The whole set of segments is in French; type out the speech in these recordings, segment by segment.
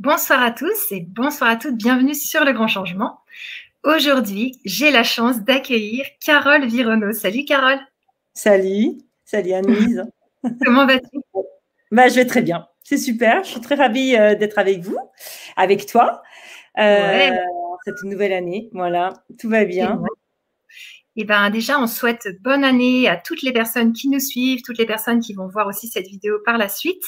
Bonsoir à tous et bonsoir à toutes, bienvenue sur Le Grand Changement. Aujourd'hui, j'ai la chance d'accueillir Carole Virono. Salut Carole. Salut, salut Anne-Lise. Comment vas-tu? Bah, Je vais très bien, c'est super. Je suis très ravie euh, d'être avec vous, avec toi, euh, cette nouvelle année. Voilà, tout va bien. Et eh ben déjà, on souhaite bonne année à toutes les personnes qui nous suivent, toutes les personnes qui vont voir aussi cette vidéo par la suite.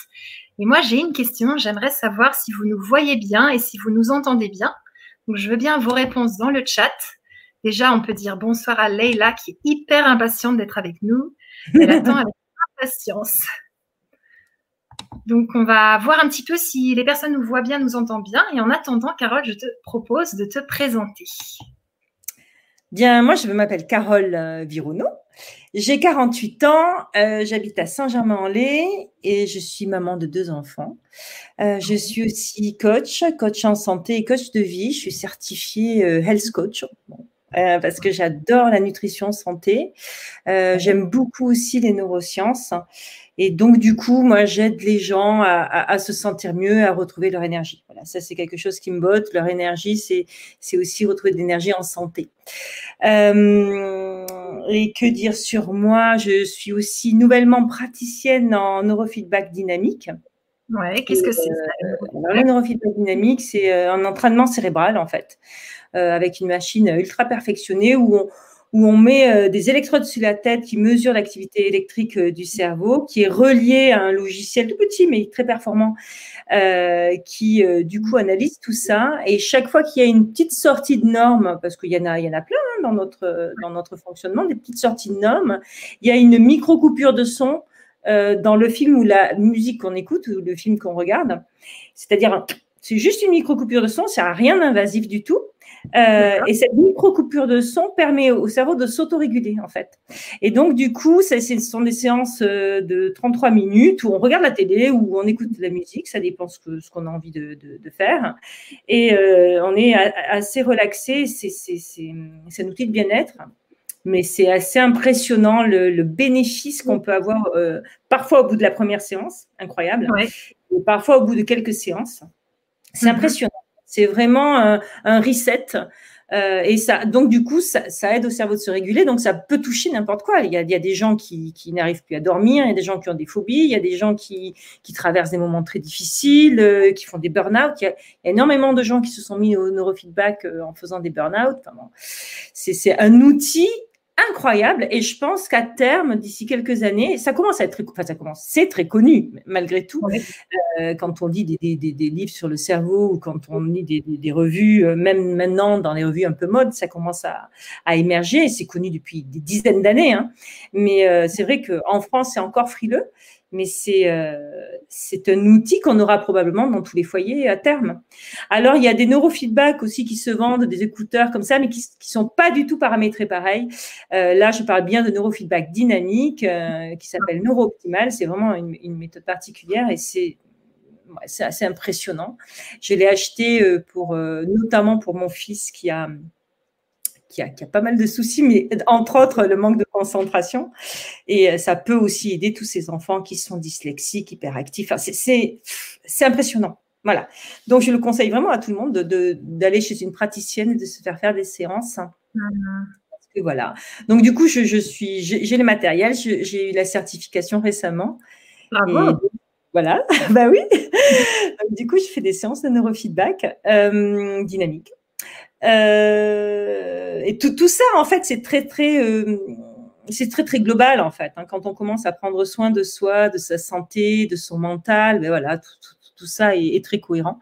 Et moi, j'ai une question. J'aimerais savoir si vous nous voyez bien et si vous nous entendez bien. Donc, je veux bien vos réponses dans le chat. Déjà, on peut dire bonsoir à Leila qui est hyper impatiente d'être avec nous. Elle attend avec impatience. Donc, on va voir un petit peu si les personnes nous voient bien, nous entendent bien. Et en attendant, Carole, je te propose de te présenter. Bien, moi, je m'appelle Carole euh, Virono. J'ai 48 ans, euh, j'habite à Saint-Germain-en-Laye et je suis maman de deux enfants. Euh, je suis aussi coach, coach en santé et coach de vie. Je suis certifiée Health Coach. parce que j'adore la nutrition santé. J'aime beaucoup aussi les neurosciences. Et donc, du coup, moi, j'aide les gens à, se sentir mieux, à retrouver leur énergie. Voilà, ça, c'est quelque chose qui me botte. Leur énergie, c'est aussi retrouver de l'énergie en santé. Euh, et que dire sur moi? Je suis aussi nouvellement praticienne en neurofeedback dynamique. Ouais, qu'est-ce que c'est euh, Le neurofeedback dynamique, c'est euh, un entraînement cérébral, en fait, avec une machine ultra perfectionnée où on où on met euh, des électrodes sur la tête qui mesurent l'activité électrique euh, du cerveau, qui est relié à un logiciel tout petit mais très performant, euh, qui du coup analyse tout ça. Et chaque fois qu'il y a une petite sortie de norme, parce qu'il y en a, il y en a plein hein, dans notre dans notre fonctionnement, des petites sorties de normes, il y a une micro coupure de son dans le film ou la musique qu'on écoute ou le film qu'on regarde. C'est-à-dire, c'est juste une micro coupure de son, ça n'a rien d'invasif du tout. Euh, et cette micro-coupure de son permet au cerveau de s'autoréguler, en fait. Et donc, du coup, ce sont des séances euh, de 33 minutes où on regarde la télé, où on écoute de la musique, ça dépend ce qu'on ce a envie de, de, de faire. Et euh, on est assez relaxé, c'est un outil de bien-être. Mais c'est assez impressionnant le, le bénéfice qu'on peut avoir euh, parfois au bout de la première séance, incroyable, et parfois au bout de quelques séances. C'est mm-hmm. impressionnant. C'est vraiment un, reset. Euh, et ça, donc du coup, ça, aide au cerveau de se réguler. Donc ça peut toucher n'importe quoi. Il y, a, des gens qui, n'arrivent plus à dormir, il y a des gens qui ont des phobies, il y a des gens qui, traversent des moments très difficiles, euh, qui font des burn-out. Il y a énormément de gens qui se sont mis au neurofeedback euh, en faisant des burn-out. c'est un outil incroyable et je pense qu'à terme, d'ici quelques années, ça commence à être très, enfin ça commence, c'est très connu malgré tout. Euh, quand on lit des, des, des, livres sur le cerveau ou quand on lit des, des, revues, euh, même maintenant dans les revues un peu mode, ça commence à, à émerger. C'est connu depuis des dizaines d'années, hein. mais euh, c'est vrai qu'en France c'est encore frileux mais c'est euh, un outil qu'on aura probablement dans tous les foyers à terme. Alors, il y a des neurofeedbacks aussi qui se vendent, des écouteurs comme ça, mais qui ne sont pas du tout paramétrés pareil. Euh, là, je parle bien de neurofeedback dynamique euh, qui s'appelle NeuroOptimal. C'est vraiment une, méthode particulière et c'est c'est assez impressionnant. Je l'ai acheté pour notamment pour mon fils qui a qui a, pas mal de soucis, mais entre autres le manque de concentration. Et euh, ça peut aussi aider tous ces enfants qui sont dyslexiques, hyperactifs. Enfin, c'est impressionnant. Voilà. Donc, je le conseille vraiment à tout le monde d'aller chez une praticienne et de se faire faire des séances. Et voilà. Donc, du coup, je, suis, j'ai le matériel. J'ai eu la certification récemment. Bravo. voilà. bah oui. du coup, je fais des séances de neurofeedback euh, dynamique. Euh, et tout, tout, ça, en fait, c'est très, très, euh, c'est très, très global, en fait. Hein. Quand on commence à prendre soin de soi, de sa santé, de son mental, ben voilà, tout, tout, ça est, très cohérent.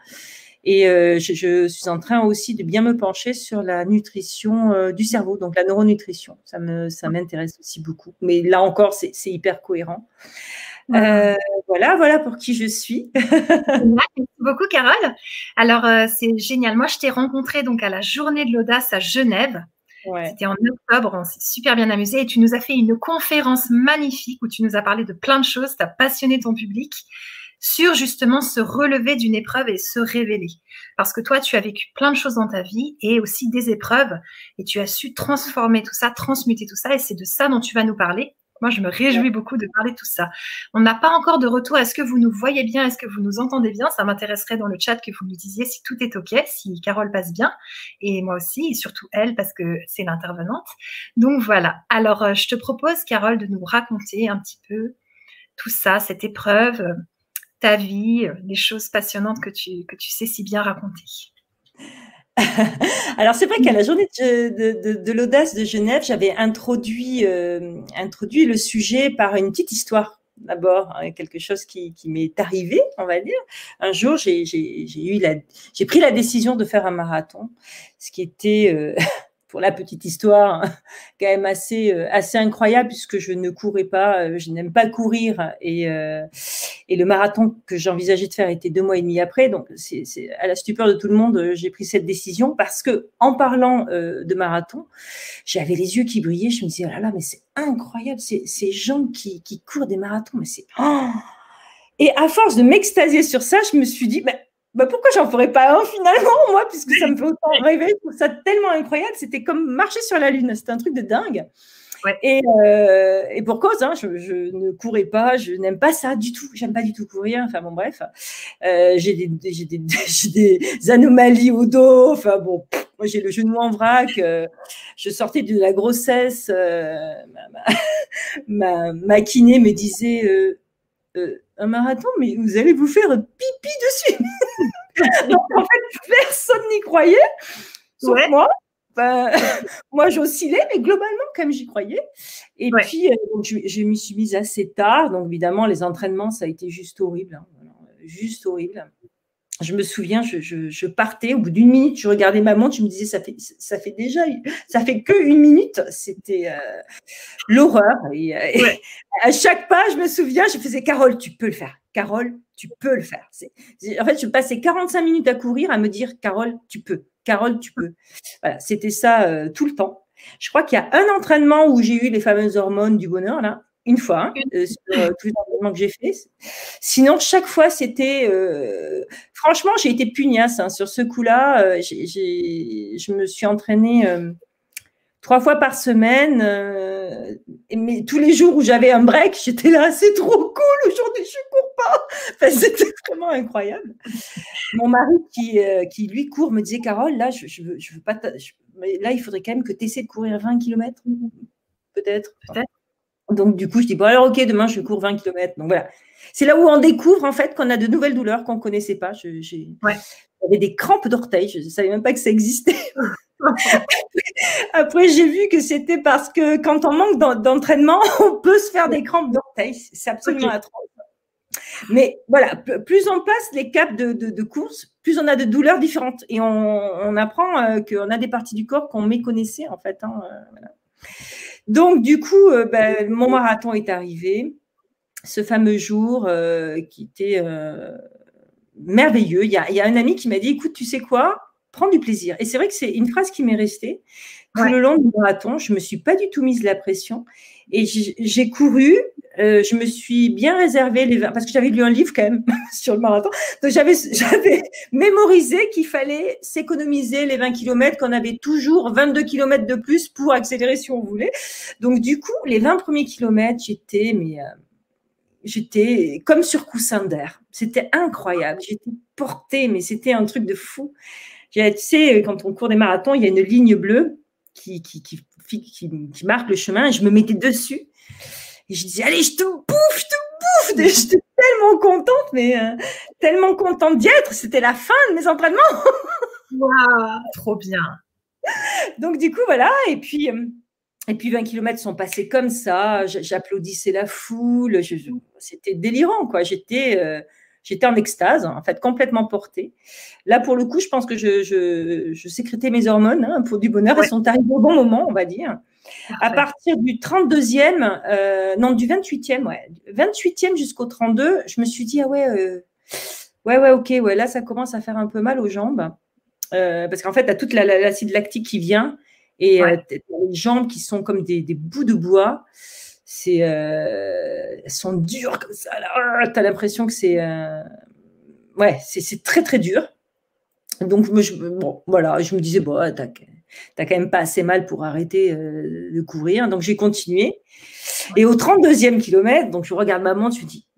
Et euh, je, je, suis en train aussi de bien me pencher sur la nutrition euh, du cerveau, donc la neuronutrition. Ça me, ça m'intéresse aussi beaucoup. Mais là encore, c'est hyper cohérent. Euh, voilà, voilà pour qui je suis. Merci beaucoup, Carole. Alors, euh, c'est génial. Moi, je t'ai rencontré donc à la Journée de l'audace à Genève. C'était en octobre, on s'est super bien amusé et tu nous as fait une conférence magnifique où tu nous as parlé de plein de choses, tu as passionné ton public sur justement se relever d'une épreuve et se révéler. Parce que toi, tu as vécu plein de choses dans ta vie et aussi des épreuves et tu as su transformer tout ça, transmuter tout ça et c'est de ça dont tu vas nous parler Moi, je me réjouis beaucoup de parler de tout ça. On n'a pas encore de retour. Est-ce que vous nous voyez bien? Est-ce que vous nous entendez bien? Ça m'intéresserait dans le chat que vous nous disiez si tout est OK, si Carole passe bien. Et moi aussi, et surtout elle, parce que c'est l'intervenante. Donc voilà. Alors, euh, je te propose, Carole, de nous raconter un petit peu tout ça, cette épreuve, euh, ta vie, euh, les choses passionnantes que tu, que tu sais si bien raconter. Alors c'est vrai qu'à la journée de, l'audace de Genève, j'avais introduit, euh, introduit le sujet par une petite histoire. D'abord, hein, quelque chose qui, m'est arrivé, on va dire. Un jour, j'ai pris la décision de faire un marathon, ce qui était euh, pour la petite histoire, quand même assez, euh, assez incroyable puisque je ne courais pas, euh, je n'aime pas courir et, euh, et le marathon que j'envisageais de faire était deux mois et demi après. Donc, c'est à la stupeur de tout le monde, j'ai pris cette décision parce que en parlant de marathon, j'avais les yeux qui brillaient. Je me disais, oh là là, mais c'est incroyable, ces, gens qui, qui courent des marathons, mais c'est. Oh et à force de m'extasier sur ça, je me suis dit, bah, bah pourquoi j'en ferais pas un finalement, moi, puisque ça me fait autant rêver. Je trouve ça tellement incroyable. C'était comme marcher sur la Lune. C'était un truc de dingue. Et, euh, et, pour cause, hein, je, ne courais pas, je n'aime pas ça du tout. J'aime pas du tout courir. Enfin bon, bref, euh, j'ai des, des, des, anomalies au dos. Enfin bon, moi j'ai le genou en vrac. Euh, je sortais de la grossesse. Ma, ma, ma, kiné me disait euh, un marathon, mais vous allez vous faire pipi dessus. Donc, en fait, personne n'y croyait, sauf moi. moi, j'oscillais, mais globalement, comme j'y croyais. Et puis, euh, je, je m'y suis mise assez tard. Donc, évidemment, les entraînements, ça a été juste horrible. Hein. Juste horrible je me souviens, je, partais, au bout d'une minute, je regardais ma montre, je me disais, ça fait, ça fait déjà, ça fait que une minute. C'était euh, l'horreur. Et, euh, à chaque pas, je me souviens, je faisais, Carole, tu peux le faire. Carole, tu peux le faire. En fait, je passais 45 minutes à courir, à me dire, Carole, tu peux. Carole, tu peux. Voilà, c'était ça euh, tout le temps. Je crois qu'il y a un entraînement où j'ai eu les fameuses hormones du bonheur, là une fois hein, euh, sur euh, tous les entraînements que j'ai fait. Sinon, chaque fois, c'était. Euh, franchement, j'ai été pugnace hein, sur ce coup-là. je me suis entraînée trois fois par semaine. mais tous les jours où j'avais un break, j'étais là, c'est trop cool. Aujourd'hui, je cours pas. c'était vraiment incroyable. Mon mari qui, qui lui court me disait Carole, là, je, je veux, je veux pas. mais là, il faudrait quand même que tu essaies de courir 20 km. Peut-être. Peut-être. Donc, du coup, je dis, bon, alors, ok, demain, je cours 20 km. Donc, voilà. C'est là où on découvre, en fait, qu'on a de nouvelles douleurs qu'on ne connaissait pas. J'avais des crampes d'orteils. Je ne savais même pas que ça existait. Après, j'ai vu que c'était parce que quand on manque d'entraînement, on peut se faire des crampes d'orteils. C'est absolument atroce. Mais voilà, plus on passe les caps de, course, plus on a de douleurs différentes. Et on, apprend euh, qu'on a des parties du corps qu'on méconnaissait, en fait. Hein, euh, voilà. Donc, du coup, euh, ben, mon marathon est arrivé. Ce fameux jour euh, qui était euh, merveilleux. Il y, a, un ami qui m'a dit Écoute, tu sais quoi? Prends du plaisir. Et c'est vrai que c'est une phrase qui m'est restée. Tout le long du marathon, je ne me suis pas du tout mise la pression. Et j'ai couru, euh, je me suis bien réservé les 20, parce que j'avais lu un livre quand même sur le marathon. Donc j'avais, j'avais mémorisé qu'il fallait s'économiser les 20 km, qu'on avait toujours 22 km de plus pour accélérer si on voulait. Donc du coup, les 20 premiers kilomètres, j'étais, mais, euh, j'étais comme sur coussin d'air. C'était incroyable. J'étais portée, mais c'était un truc de fou. Tu sais, quand on court des marathons, il y a une ligne bleue qui, qui, qui, qui, marque le chemin et je me mettais dessus. Et je disais, allez, je te bouffe, je te bouffe. J'étais tellement contente, mais euh, tellement contente d'y être. C'était la fin de mes entraînements. Waouh, trop bien. Donc, du coup, voilà. Et puis, euh, et puis 20 km sont passés comme ça. J'applaudissais la foule. C'était délirant, quoi. J'étais. Euh, J'étais en extase, en fait, complètement portée. Là, pour le coup, je pense que je, je, sécrétais mes hormones hein, pour du bonheur. Elles sont arrivées au bon moment, on va dire. À partir du 32e, euh, non, du 28e, ouais. 28e jusqu'au 32, je me suis dit, ah ouais, euh, ouais, ouais, ok, ouais, là, ça commence à faire un peu mal aux jambes. Euh, parce qu'en fait, tu as toute l'acide lactique qui vient et les jambes qui sont comme des, des bouts de bois c'est euh, sont dures comme ça. Ah, tu as l'impression que c'est euh, ouais, c'est très très dur. Donc je, bon, voilà, je me disais bon, n'as quand même pas assez mal pour arrêter de courir. Donc j'ai continué. Et au 32e kilomètre, donc je regarde ma montre, je me dis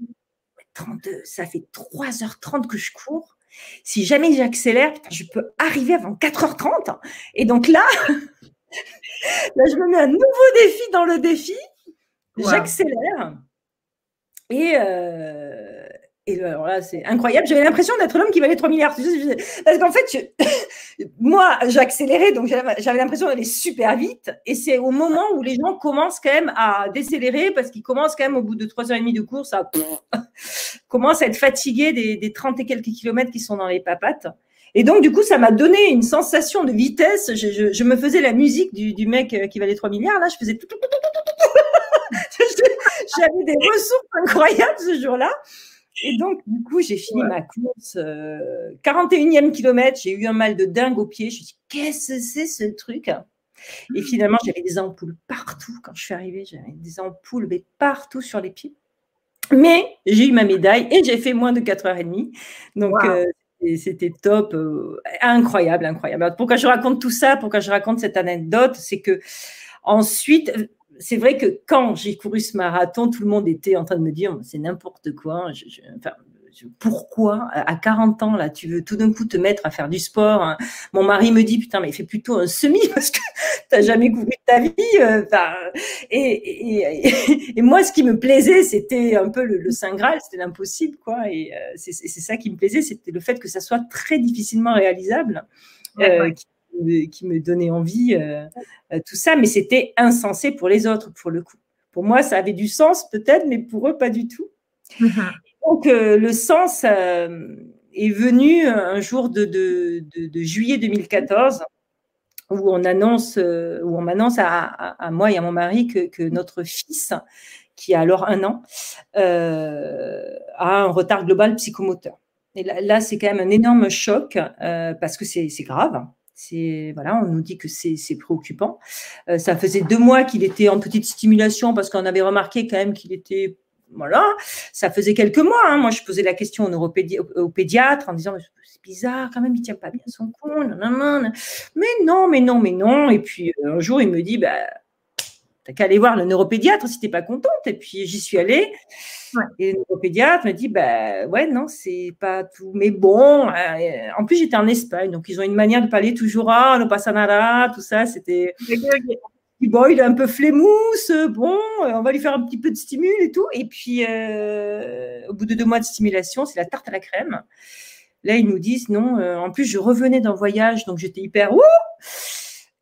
32, ça fait 3h30 que je cours. Si jamais j'accélère, je peux arriver avant 4h30. Et donc là, là, je me mets un nouveau défi dans le défi. J'accélère. Et, euh, et alors là, c'est incroyable. J'avais l'impression d'être l'homme qui valait 3 milliards. Parce qu'en fait, moi, j'accélérais, donc j'avais l'impression d'aller super vite. Et c'est au moment où les gens commencent quand même à décélérer, parce qu'ils commencent quand même au bout de 3h30 de course à à être fatigués des, 30 et quelques kilomètres qui sont dans les papates. Et donc, du coup, ça m'a donné une sensation de vitesse. Je, me faisais la musique du, mec qui valait 3 milliards. Là, je faisais tout, tout, tout, tout, J'avais des ressources incroyables ce jour-là. Et donc, du coup, j'ai fini ma course. 41e euh, kilomètre, j'ai eu un mal de dingue au pied. Je me suis dit, qu'est-ce que c'est ce truc? Et mmh. finalement, j'avais des ampoules partout. Quand je suis arrivée, j'avais des ampoules mais partout sur les pieds. Mais j'ai eu ma médaille et j'ai fait moins de 4h30. Donc, euh, c'était top. Euh, incroyable, incroyable. Pourquoi je raconte tout ça? Pourquoi je raconte cette anecdote? C'est que ensuite, c'est vrai que quand j'ai couru ce marathon, tout le monde était en train de me dire c'est n'importe quoi. pourquoi à 40 ans là, tu veux tout d'un coup te mettre à faire du sport hein? Mon mari me dit putain mais fais plutôt un semi parce que tu n'as jamais couru ta vie. Euh, et, moi, ce qui me plaisait, c'était un peu le, Saint Graal, c'était l'impossible quoi. Et euh, c'est ça qui me plaisait, c'était le fait que ça soit très difficilement réalisable. Euh, qui me donnait envie, euh, euh, tout ça, mais c'était insensé pour les autres, pour le coup. Pour moi, ça avait du sens peut-être, mais pour eux, pas du tout. Mm-hmm. Donc, euh, le sens est venu un jour de, de, juillet 2014 où on annonce, où on m'annonce à, moi et à mon mari que, notre fils, qui a alors un an, a un retard global psychomoteur. Et là, là c'est quand même un énorme choc parce que c'est grave voilà, on nous dit que c'est préoccupant. Euh, ça faisait deux mois qu'il était en petite stimulation parce qu'on avait remarqué quand même qu'il était voilà, ça faisait quelques mois. Hein. Moi, je posais la question au, pédiatre en disant c'est bizarre quand même, il tient pas bien son compte. Mais non, mais non, mais non. Et puis euh, un jour, il me dit bah t'as qu'à aller voir le neuropédiatre si t'es pas contente. Et puis j'y suis allée. Et le neuropédiatre m'a dit, bah ouais, non, c'est pas tout. Mais bon, euh, en plus, j'étais en Espagne, donc ils ont une manière de parler toujours, ah, no pasa nada, tout ça, c'était. Bon, il est un peu flémousse, bon, euh, on va lui faire un petit peu de stimule et tout. Et puis, euh, au bout de deux mois de stimulation, c'est la tarte à la crème. Là, ils nous disent, non, en plus, je revenais d'un voyage, donc j'étais hyper, ouh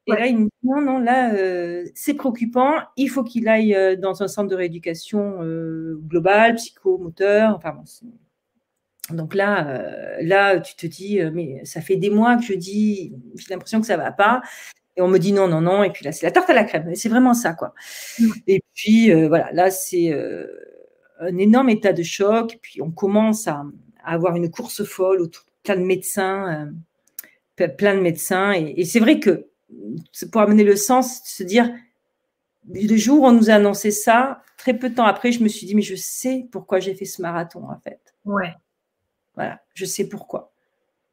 et là, il me dit non, non, là, euh, c'est préoccupant. Il faut qu'il aille euh, dans un centre de rééducation euh, global, psychomoteur. Enfin, donc là, là, tu te dis, mais ça fait des mois que je dis, j'ai l'impression que ça va pas. Et on me dit non, non, non. Et puis là, c'est la tarte à la crème. C'est vraiment ça, quoi. Et puis, voilà, là, c'est un énorme état de choc. Puis on commence à, avoir une course folle autour de plein de médecins, plein de médecins. et c'est vrai que pour amener le sens, se dire, le jour où on nous a annoncé ça, très peu de temps après, je me suis dit, mais je sais pourquoi j'ai fait ce marathon, en fait. Ouais. Voilà, je sais pourquoi.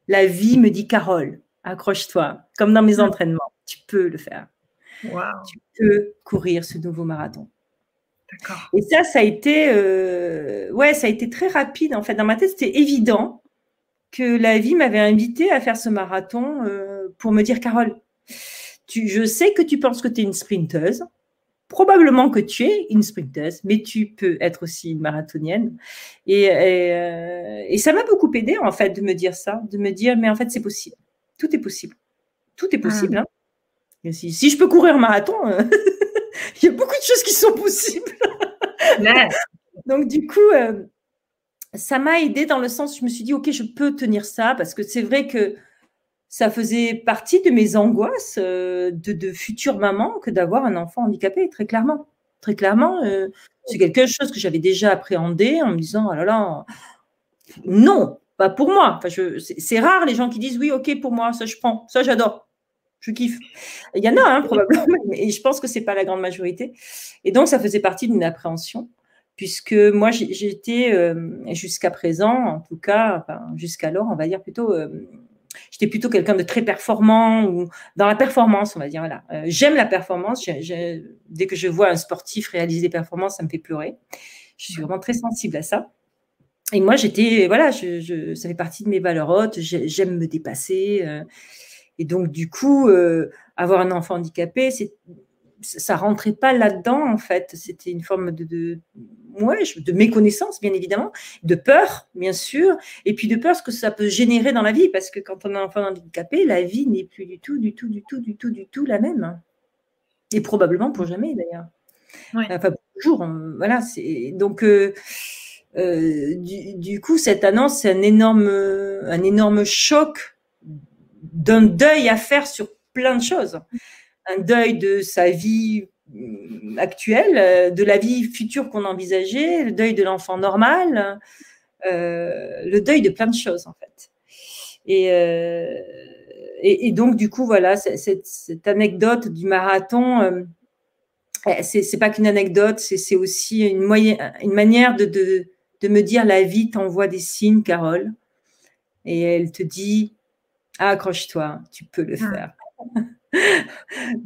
La vie me dit, Carole, accroche-toi, comme dans mes entraînements, tu peux le faire. Tu peux courir ce nouveau marathon. D'accord. Et ça, ça a été, euh, ouais, ça a été très rapide en fait. Dans ma tête, c'était évident que la vie m'avait invité à faire ce marathon euh, pour me dire, Carole, je sais que tu penses que tu es une sprinteuse. Probablement que tu es une sprinteuse, mais tu peux être aussi une marathonienne. Et, euh, ça m'a beaucoup aidé, en fait, de me dire ça, de me dire, mais en fait, c'est possible. Tout est possible. Tout est possible. Ah. Hein. Si, je peux courir un marathon, euh, il y a beaucoup de choses qui sont possibles. Donc, du coup, euh, ça m'a aidé dans le sens où je me suis dit, OK, je peux tenir ça, parce que c'est vrai que ça faisait partie de mes angoisses euh, de, de, future maman que d'avoir un enfant handicapé, très clairement. Très clairement, euh, c'est quelque chose que j'avais déjà appréhendé en me disant, oh là là, non, pas pour moi. Enfin, c'est rare les gens qui disent, oui, ok, pour moi, ça je prends, ça j'adore. Je kiffe. Il y en a, hein, probablement, mais je pense que c'est pas la grande majorité. Et donc, ça faisait partie d'une appréhension, puisque moi, j'étais euh, jusqu'à présent, en tout cas, enfin, jusqu'alors, on va dire plutôt j'étais plutôt quelqu'un de très performant ou dans la performance, on va dire. Voilà. Euh, j'aime la performance. dès que je vois un sportif réaliser des performances, ça me fait pleurer. Je suis vraiment très sensible à ça. Et moi, j'étais, voilà, je, ça fait partie de mes valeurs hautes. J'aime me dépasser. Euh, et donc, du coup, euh, avoir un enfant handicapé, c'est ça rentrait pas là-dedans en fait. C'était une forme de, de, de méconnaissance bien évidemment, de peur bien sûr, et puis de peur ce que ça peut générer dans la vie parce que quand on a un enfant handicapé, la vie n'est plus du tout, du tout, du tout, du tout, du tout la même. Et probablement pour jamais d'ailleurs. Enfin pour toujours. Voilà. C'est donc. Euh, euh, du, du, coup, cette annonce, c'est un énorme, un énorme choc d'un deuil à faire sur plein de choses un deuil de sa vie mm, actuelle, euh, de la vie future qu'on envisageait, le deuil de l'enfant normal, euh, le deuil de plein de choses en fait. Et, euh, et, donc du coup voilà cette, cette anecdote du marathon, eh, c'est pas qu'une anecdote, c'est aussi une, manière de, de, de me dire la vie t'envoie des signes, Carole, et elle te dit accroche-toi, tu peux le ah.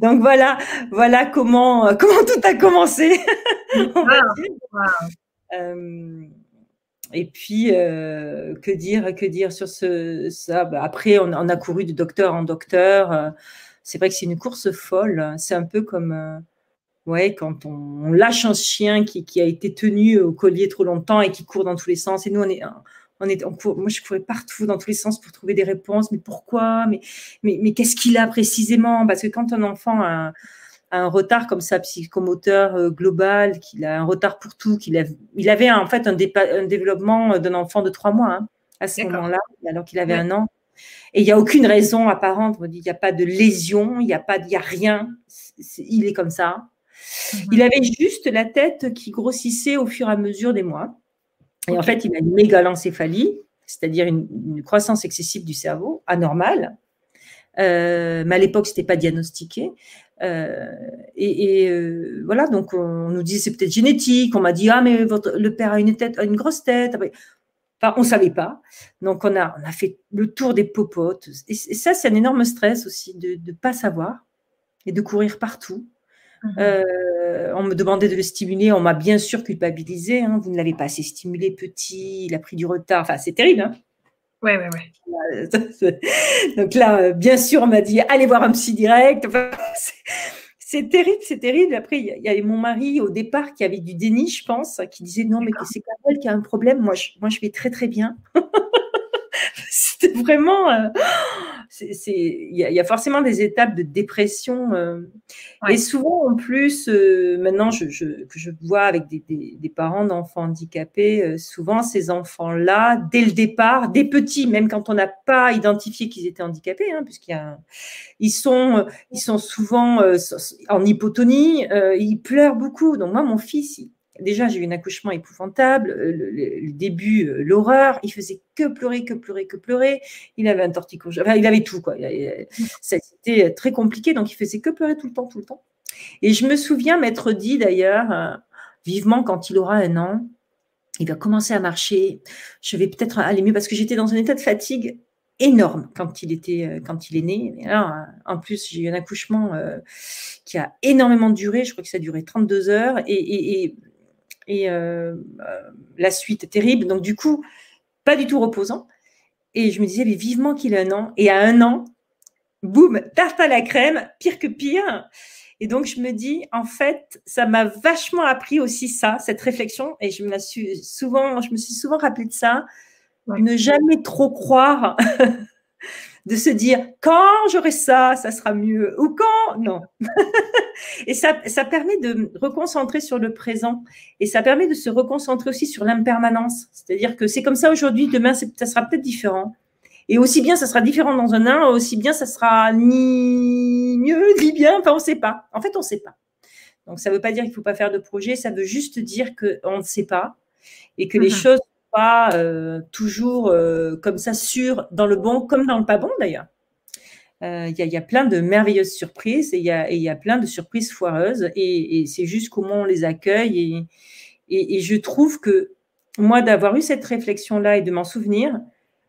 Donc voilà, voilà comment, euh, comment tout a commencé. Euh, et puis, euh, que dire, que dire sur ce, ça? Bah, Après, on, a couru de docteur en docteur. c'est vrai que c'est une course folle. C'est un peu comme, ouais, quand on, lâche un chien qui, qui, a été tenu au collier trop longtemps et qui court dans tous les sens. Et nous, on est, moi, je courais partout, dans tous les sens, pour trouver des réponses. Mais pourquoi? Mais, mais, mais qu'est-ce qu'il a précisément? Parce que quand un enfant a, un retard comme ça, psychomoteur euh, global, qu'il a un retard pour tout, qu'il a, il avait en fait un, développement d'un enfant de trois mois hein, à ce moment-là, alors qu'il avait un an. Et il n'y a aucune raison apparente. Il n'y a pas de lésion, il n'y a pas, il y a rien. il est comme ça. Mhm. Il avait juste la tête qui grossissait au fur et à mesure des mois. Et en fait, il a une mégalencéphalie, c'est-à-dire une, croissance excessive du cerveau, anormale. Euh, mais à l'époque, ce n'était pas diagnostiqué. Euh, et, euh, voilà, donc on nous dit c'est peut-être génétique. On m'a dit ah mais votre, le père a une tête, a une grosse tête. Enfin, on savait pas. Donc on a on a fait le tour des popotes. Et, ça c'est un énorme stress aussi de ne pas savoir et de courir partout. Mhm. Euh, on me demandait de le stimuler, on m'a bien sûr culpabilisé. Hein. vous ne l'avez pas assez stimulé petit, il a pris du retard. Enfin, c'est terrible. Hein ouais, ouais, ouais. Donc là, euh, bien sûr, on m'a dit allez voir un psy direct. c'est terrible, c'est terrible. Après, il y avait mon mari au départ qui avait du déni, je pense, qui disait non, mais c'est Carole qui a un problème. Moi, je, moi, je vais très très bien. C'était vraiment. Euh, il y, a forcément des étapes de dépression. Euh, et souvent, en plus, euh, maintenant je, que je vois avec des, parents d'enfants handicapés, euh, souvent ces enfants-là, dès le départ, des petits, même quand on n'a pas identifié qu'ils étaient handicapés, hein, puisqu'ils sont, ils sont souvent en hypotonie, ils pleurent beaucoup. Donc moi, mon fils, Déjà, j'ai eu un accouchement épouvantable, euh, le, début, euh, l'horreur. Il faisait que pleurer, que pleurer, que pleurer. Il avait un torticolis, enfin, il avait tout, quoi. C'était très compliqué, donc il faisait que pleurer tout le temps, tout le temps. Et je me souviens m'être dit d'ailleurs, euh, vivement quand il aura un an, il va commencer à marcher. Je vais peut-être aller mieux parce que j'étais dans un état de fatigue énorme quand il était quand il est né. en plus, j'ai eu un accouchement qui a énormément duré. Je crois que ça a duré 32 heures et et euh, euh, la suite terrible. Donc, du coup, pas du tout reposant. Et je me disais, mais vivement qu'il a un an. Et à un an, boum, tarte à la crème, pire que pire. Et donc, je me dis, en fait, ça m'a vachement appris aussi ça, cette réflexion. Et je me, suis souvent, je me suis souvent rappelé de ça. Ne jamais trop croire de se dire quand j'aurai ça, ça sera mieux ou quand non. et ça, ça permet de reconcentrer sur le présent et ça permet de se reconcentrer aussi sur l'impermanence. C'est-à-dire que c'est comme ça aujourd'hui, demain ça sera peut-être différent. Et aussi bien ça sera différent dans un an, aussi bien ça sera ni mieux ni bien, enfin on ne sait pas. En fait on ne sait pas. Donc ça ne veut pas dire qu'il ne faut pas faire de projet, ça veut juste dire qu'on ne sait pas et que les mhm. choses pas euh, toujours euh, comme ça sûr dans le bon comme dans le pas bon d'ailleurs. Euh, il y, a plein de merveilleuses surprises et il y, a, plein de surprises foireuses et, c'est juste comment on les accueille et, et je trouve que moi d'avoir eu cette réflexion là et de m'en souvenir,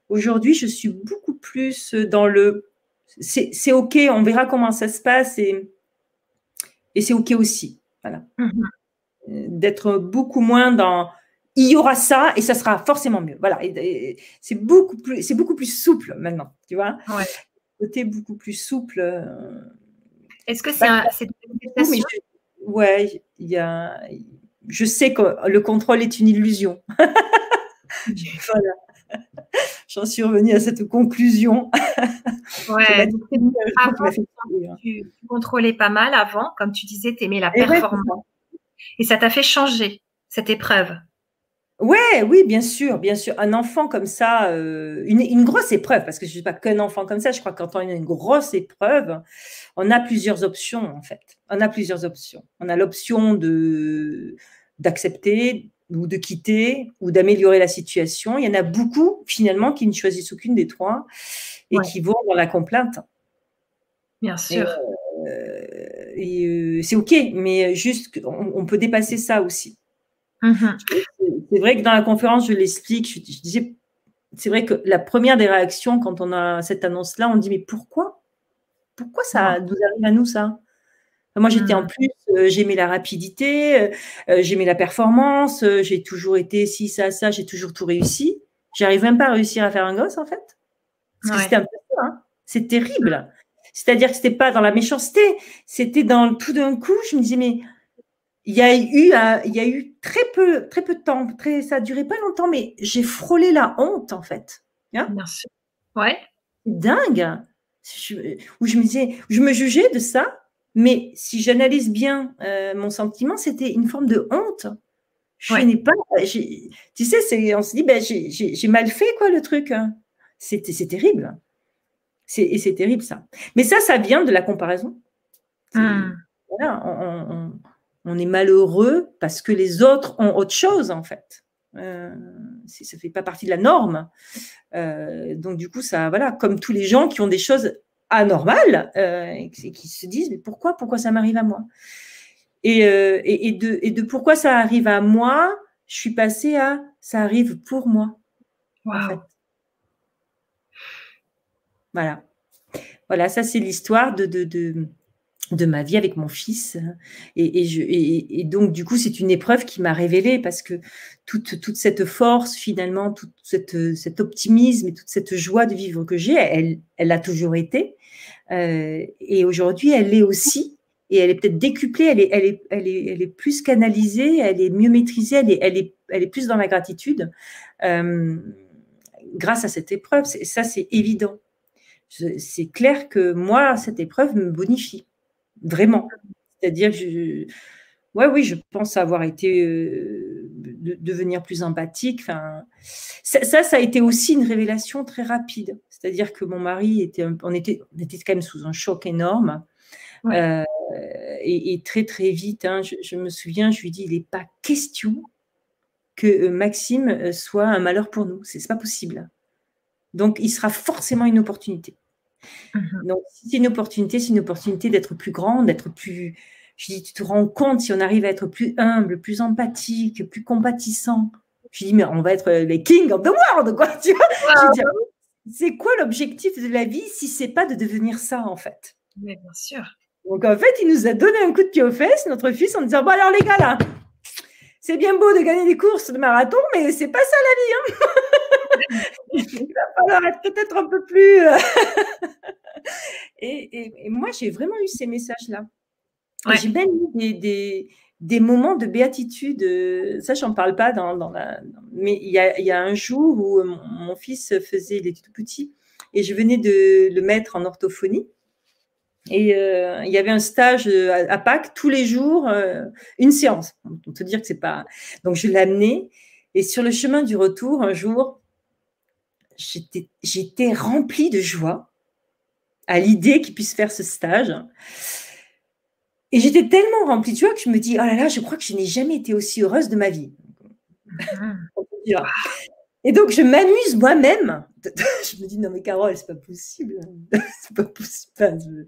aujourd'hui je suis beaucoup plus dans le c'est OK, on verra comment ça se passe et, et c'est OK aussi. Voilà. Mhm. D'être beaucoup moins dans il y aura ça et ça sera forcément mieux. Voilà. C'est beaucoup plus, c'est beaucoup plus souple maintenant, tu vois. Ouais. Côté beaucoup plus souple. Euh, Est-ce que c'est bah, une Ouais, il y a. Je sais que le contrôle est une illusion. voilà. J'en suis revenue à cette conclusion. Ouais. tu, contrôlais pas mal avant, comme tu disais, tu aimais la performance. Et ça t'a fait changer cette épreuve. Ouais, oui, bien sûr, bien sûr. Un enfant comme ça, euh, une, grosse épreuve, parce que je ne suis pas qu'un enfant comme ça, je crois que quand on a une grosse épreuve, on a plusieurs options en fait. On a plusieurs options. On a l'option de d'accepter ou de quitter ou d'améliorer la situation. Il y en a beaucoup finalement qui ne choisissent aucune des trois et qui vont dans la complainte. Bien sûr. Euh, et, euh, c'est ok, mais juste on peut dépasser ça aussi. Mhm. C'est vrai que dans la conférence, je l'explique, je, disais, c'est vrai que la première des réactions quand on a cette annonce-là, on dit, mais pourquoi? Pourquoi ça nous arrive à nous, ça? Moi, j'étais en mhm. plus, euh, j'aimais la rapidité, euh, euh, j'aimais la performance, j'ai toujours été ci, ça, ça, j'ai toujours tout réussi. J'arrive même pas à réussir à faire un gosse, en fait. Parce que c'était un peu ça, hein. c'est terrible. C'est-à-dire que c'était pas dans la méchanceté, c'était dans tout d'un coup, je me disais, mais il y a eu, il y a eu très peu, très peu de temps. Très, ça a duré pas longtemps, mais j'ai frôlé la honte en fait. Hein Merci. Ouais. Dingue. où je me disais, je me jugeais de ça, mais si j'analyse bien euh, mon sentiment, c'était une forme de honte. Je n'ai pas. Tu sais, on se dit, ben, j'ai mal fait quoi le truc. Hein. C'est terrible. Et c'est terrible ça. Mais ça, ça vient de la comparaison. Hum. Voilà, on, on est malheureux parce que les autres ont autre chose en fait. Euh, ça fait pas partie de la norme. Euh, donc du coup, ça, voilà, comme tous les gens qui ont des choses anormales euh, et qui se disent mais pourquoi, pourquoi ça m'arrive à moi? Et, et, de, et de pourquoi ça arrive à moi, je suis passée à ça arrive pour moi. Voilà. Voilà, ça c'est l'histoire de, de, de de ma vie avec mon fils. Et, je, et, donc, du coup, c'est une épreuve qui m'a révélé parce que toute, toute cette force, finalement, tout cette, cet optimisme et toute cette joie de vivre que j'ai, elle, elle a toujours été. Euh, et aujourd'hui, elle l'est aussi. Et elle est peut-être décuplée, elle est, elle, est, elle, est, elle est plus canalisée, elle est mieux maîtrisée, elle est, elle est, elle est plus dans la gratitude euh, grâce à cette épreuve. Ça, c'est évident. C'est clair que moi, cette épreuve me bonifie. Vraiment. C'est-à-dire je, ouais, oui, je pense avoir été euh, devenir plus empathique. Enfin, ça, ça, a été aussi une révélation très rapide. C'est-à-dire que mon mari était, on était, on était quand même sous un choc énorme. Euh, et, très très vite, hein, je, me souviens, je lui dis, il n'est pas question que euh, Maxime soit un malheur pour nous. C'est pas possible. Donc, il sera forcément une opportunité. Mhm. Donc, si c'est une opportunité, c'est une opportunité d'être plus grande, d'être plus. Je dis, tu te rends compte si on arrive à être plus humble, plus empathique, plus compatissant. Je dis, mais on va être les kings of the world, quoi. Tu vois c'est quoi l'objectif de la vie si c'est pas de devenir ça, en fait? Mais bien sûr. Donc, en fait, il nous a donné un coup de pied aux fesses, notre fils, en disant, bon, alors, les gars, là, c'est bien beau de gagner des courses de marathon, mais c'est pas ça la vie. Hein Il va falloir être peut-être un peu plus. Euh, et, moi, j'ai vraiment eu ces messages-là. J'ai même eu des, des, moments de béatitude. Euh, ça, j'en parle pas dans, dans la. Mais il y, a, il y, a, un jour où mon, fils faisait, il était tout petit, et je venais de le mettre en orthophonie. Et euh, il y avait un stage euh, à, Pâques tous les jours, euh, une séance. On peut dire que c'est pas. Donc je amené. Et sur le chemin du retour, un jour, j'étais remplie de joie à l'idée qu'il puisse faire ce stage. Et j'étais tellement remplie de joie que je me dis, oh là là, je crois que je n'ai jamais été aussi heureuse de ma vie. Mmh. Et donc, je m'amuse moi-même. Je me dis, non, mais Carole, c'est pas possible. c'est pas possible.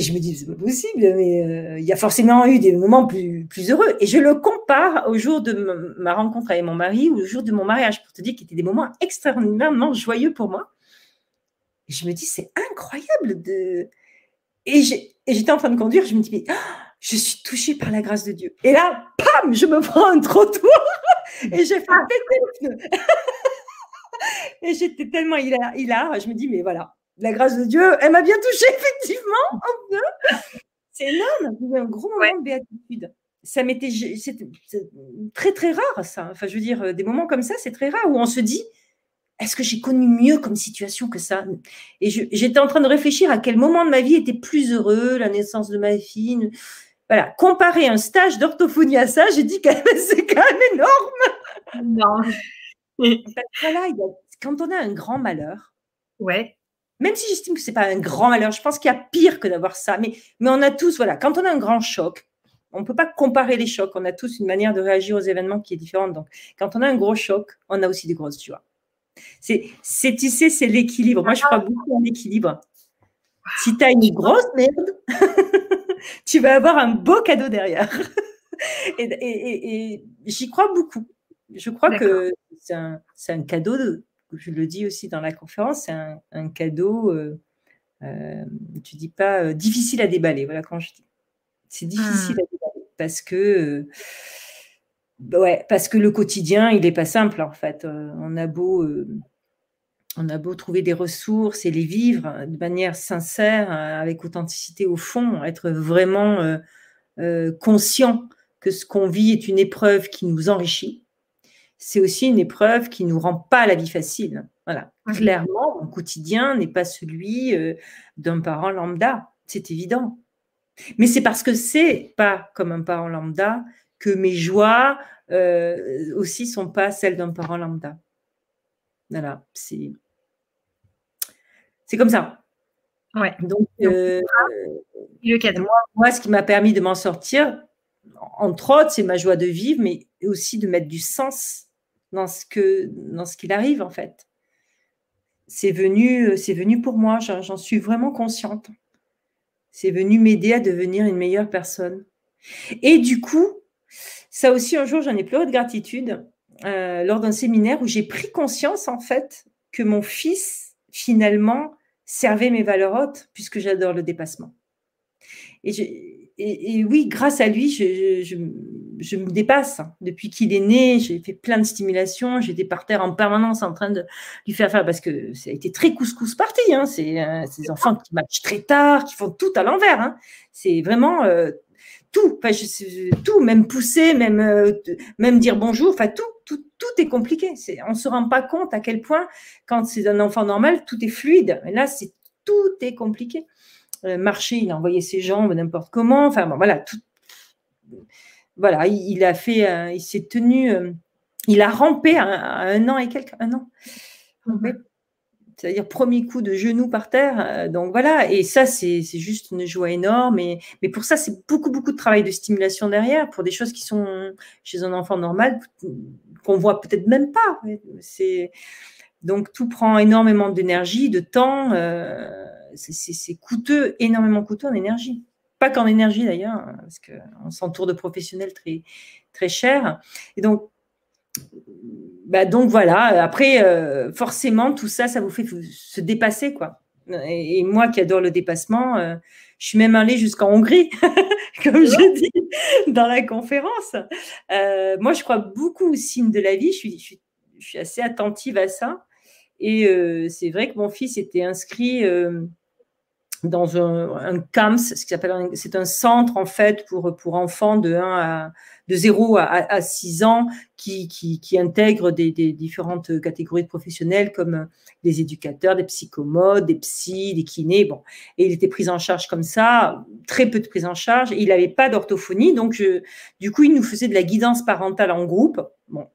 Et je me dis, c'est pas possible, mais euh, il y a forcément eu des moments plus, plus heureux. Et je le compare au jour de ma rencontre avec mon mari ou au jour de mon mariage, pour te dire qu'il étaient des moments extraordinairement joyeux pour moi. Et je me dis, c'est incroyable de. Et j'étais en train de conduire, je me dis, mais oh, je suis touchée par la grâce de Dieu. Et là, pam, je me prends un trottoir et j'ai fait péter le pneu. et j'étais tellement hilar, hilar, je me dis, mais voilà, la grâce de Dieu, elle m'a bien touchée, effectivement, C'est énorme, un gros moment de béatitude. Ça m'était, c'était très très rare ça. Enfin, je veux dire, des moments comme ça, c'est très rare où on se dit, est-ce que j'ai connu mieux comme situation que ça? Et j'étais en train de réfléchir à quel moment de ma vie était plus heureux, la naissance de ma fille. Voilà, comparer un stage d'orthophonie à ça, j'ai dit que c'est quand même énorme. Non. voilà, quand on a un grand malheur, ouais. Même si j'estime que ce n'est pas un grand malheur, je pense qu'il y a pire que d'avoir ça. Mais, mais on a tous, voilà, quand on a un grand choc, on ne peut pas comparer les chocs. On a tous une manière de réagir aux événements qui est différente. Donc, quand on a un gros choc, on a aussi des grosses joies. C'est, c'est, tu sais, c'est l'équilibre. Moi, je crois beaucoup en l'équilibre. Si tu as une grosse merde, tu vas avoir un beau cadeau derrière. et, j'y crois beaucoup. Je crois que c'est un, cadeau, je le dis aussi dans la conférence, c'est un, cadeau, euh, euh, tu dis pas euh, difficile à déballer. Voilà quand je dis. C'est difficile à déballer parce que ouais, parce que le quotidien, il n'est pas simple en fait. Euh, on a beau, euh, on a beau trouver des ressources et les vivre de manière sincère, euh, avec authenticité au fond, être vraiment conscient que ce qu'on vit est une épreuve qui nous enrichit. C'est aussi une épreuve qui nous rend pas la vie facile. Voilà, clairement, mon quotidien n'est pas celui d'un parent lambda, c'est évident. Mais c'est parce que c'est pas comme un parent lambda que mes joies euh, aussi sont pas celles d'un parent lambda. Voilà, c'est c'est comme ça. Ouais. Donc, euh, le moi, moi, ce qui m'a permis de m'en sortir, entre autres, c'est ma joie de vivre, mais aussi de mettre du sens dans ce que dans ce qu'il arrive en fait. C'est venu, c'est venu pour moi. J'en suis vraiment consciente. C'est venu m'aider à devenir une meilleure personne. Et du coup, ça aussi, un jour, j'en ai pleuré de gratitude euh, lors d'un séminaire où j'ai pris conscience, en fait, que mon fils, finalement, servait mes valeurs hautes, puisque j'adore le dépassement. Et, oui, grâce à lui, je, me dépasse. Depuis qu'il est né, j'ai fait plein de stimulations. J'étais par terre en permanence en train de lui faire faire, parce que ça a été très couscous parti. Hein. C'est euh, ces enfants qui matchent très tard, qui font tout à l'envers. Hein. C'est vraiment euh, tout, enfin, tout, même pousser, même, euh, même dire bonjour, enfin tout, tout, tout est compliqué. On ne se rend pas compte à quel point, quand c'est un enfant normal, tout est fluide. Mais là, c'est tout est compliqué. Euh, marcher, il a envoyé ses jambes n'importe comment. Enfin bon, voilà, tout, voilà, il, a fait, euh, il s'est tenu, il a rampé à, un an et quelques, un an c'est-à-dire premier coup de genou par terre. Euh, donc voilà, et ça, c'est juste une joie énorme. Et, mais pour ça, c'est beaucoup, beaucoup de travail de stimulation derrière, pour des choses qui sont chez un enfant normal, qu'on voit peut-être même pas. Donc tout prend énormément d'énergie, de temps. Euh, c'est coûteux, énormément coûteux en énergie. Pas qu'en énergie d'ailleurs, hein, parce qu'on s'entoure de professionnels très, très chers. Et donc, bah donc voilà, après, euh, forcément, tout ça, ça vous fait se dépasser, quoi. Et, moi qui adore le dépassement, euh, je suis même allée jusqu'en Hongrie, comme je dis dans la conférence. Euh, moi, je crois beaucoup au signe de la vie, je suis, je suis, assez attentive à ça. Et c'est vrai que mon fils était inscrit dans un, un CAMS, ce qui s'appelle c'est un centre en fait pour, pour enfants de 1 à de 0 à, à 6 ans qui, qui, qui intègre des, des, différentes catégories de professionnels comme des éducateurs, des psychomodes, des psys, des kinés. Bon, et il était pris en charge comme ça, très peu de prise en charge. Et il n'avait pas d'orthophonie, donc je, du coup, il nous faisait de la guidance parentale en groupe. Bon,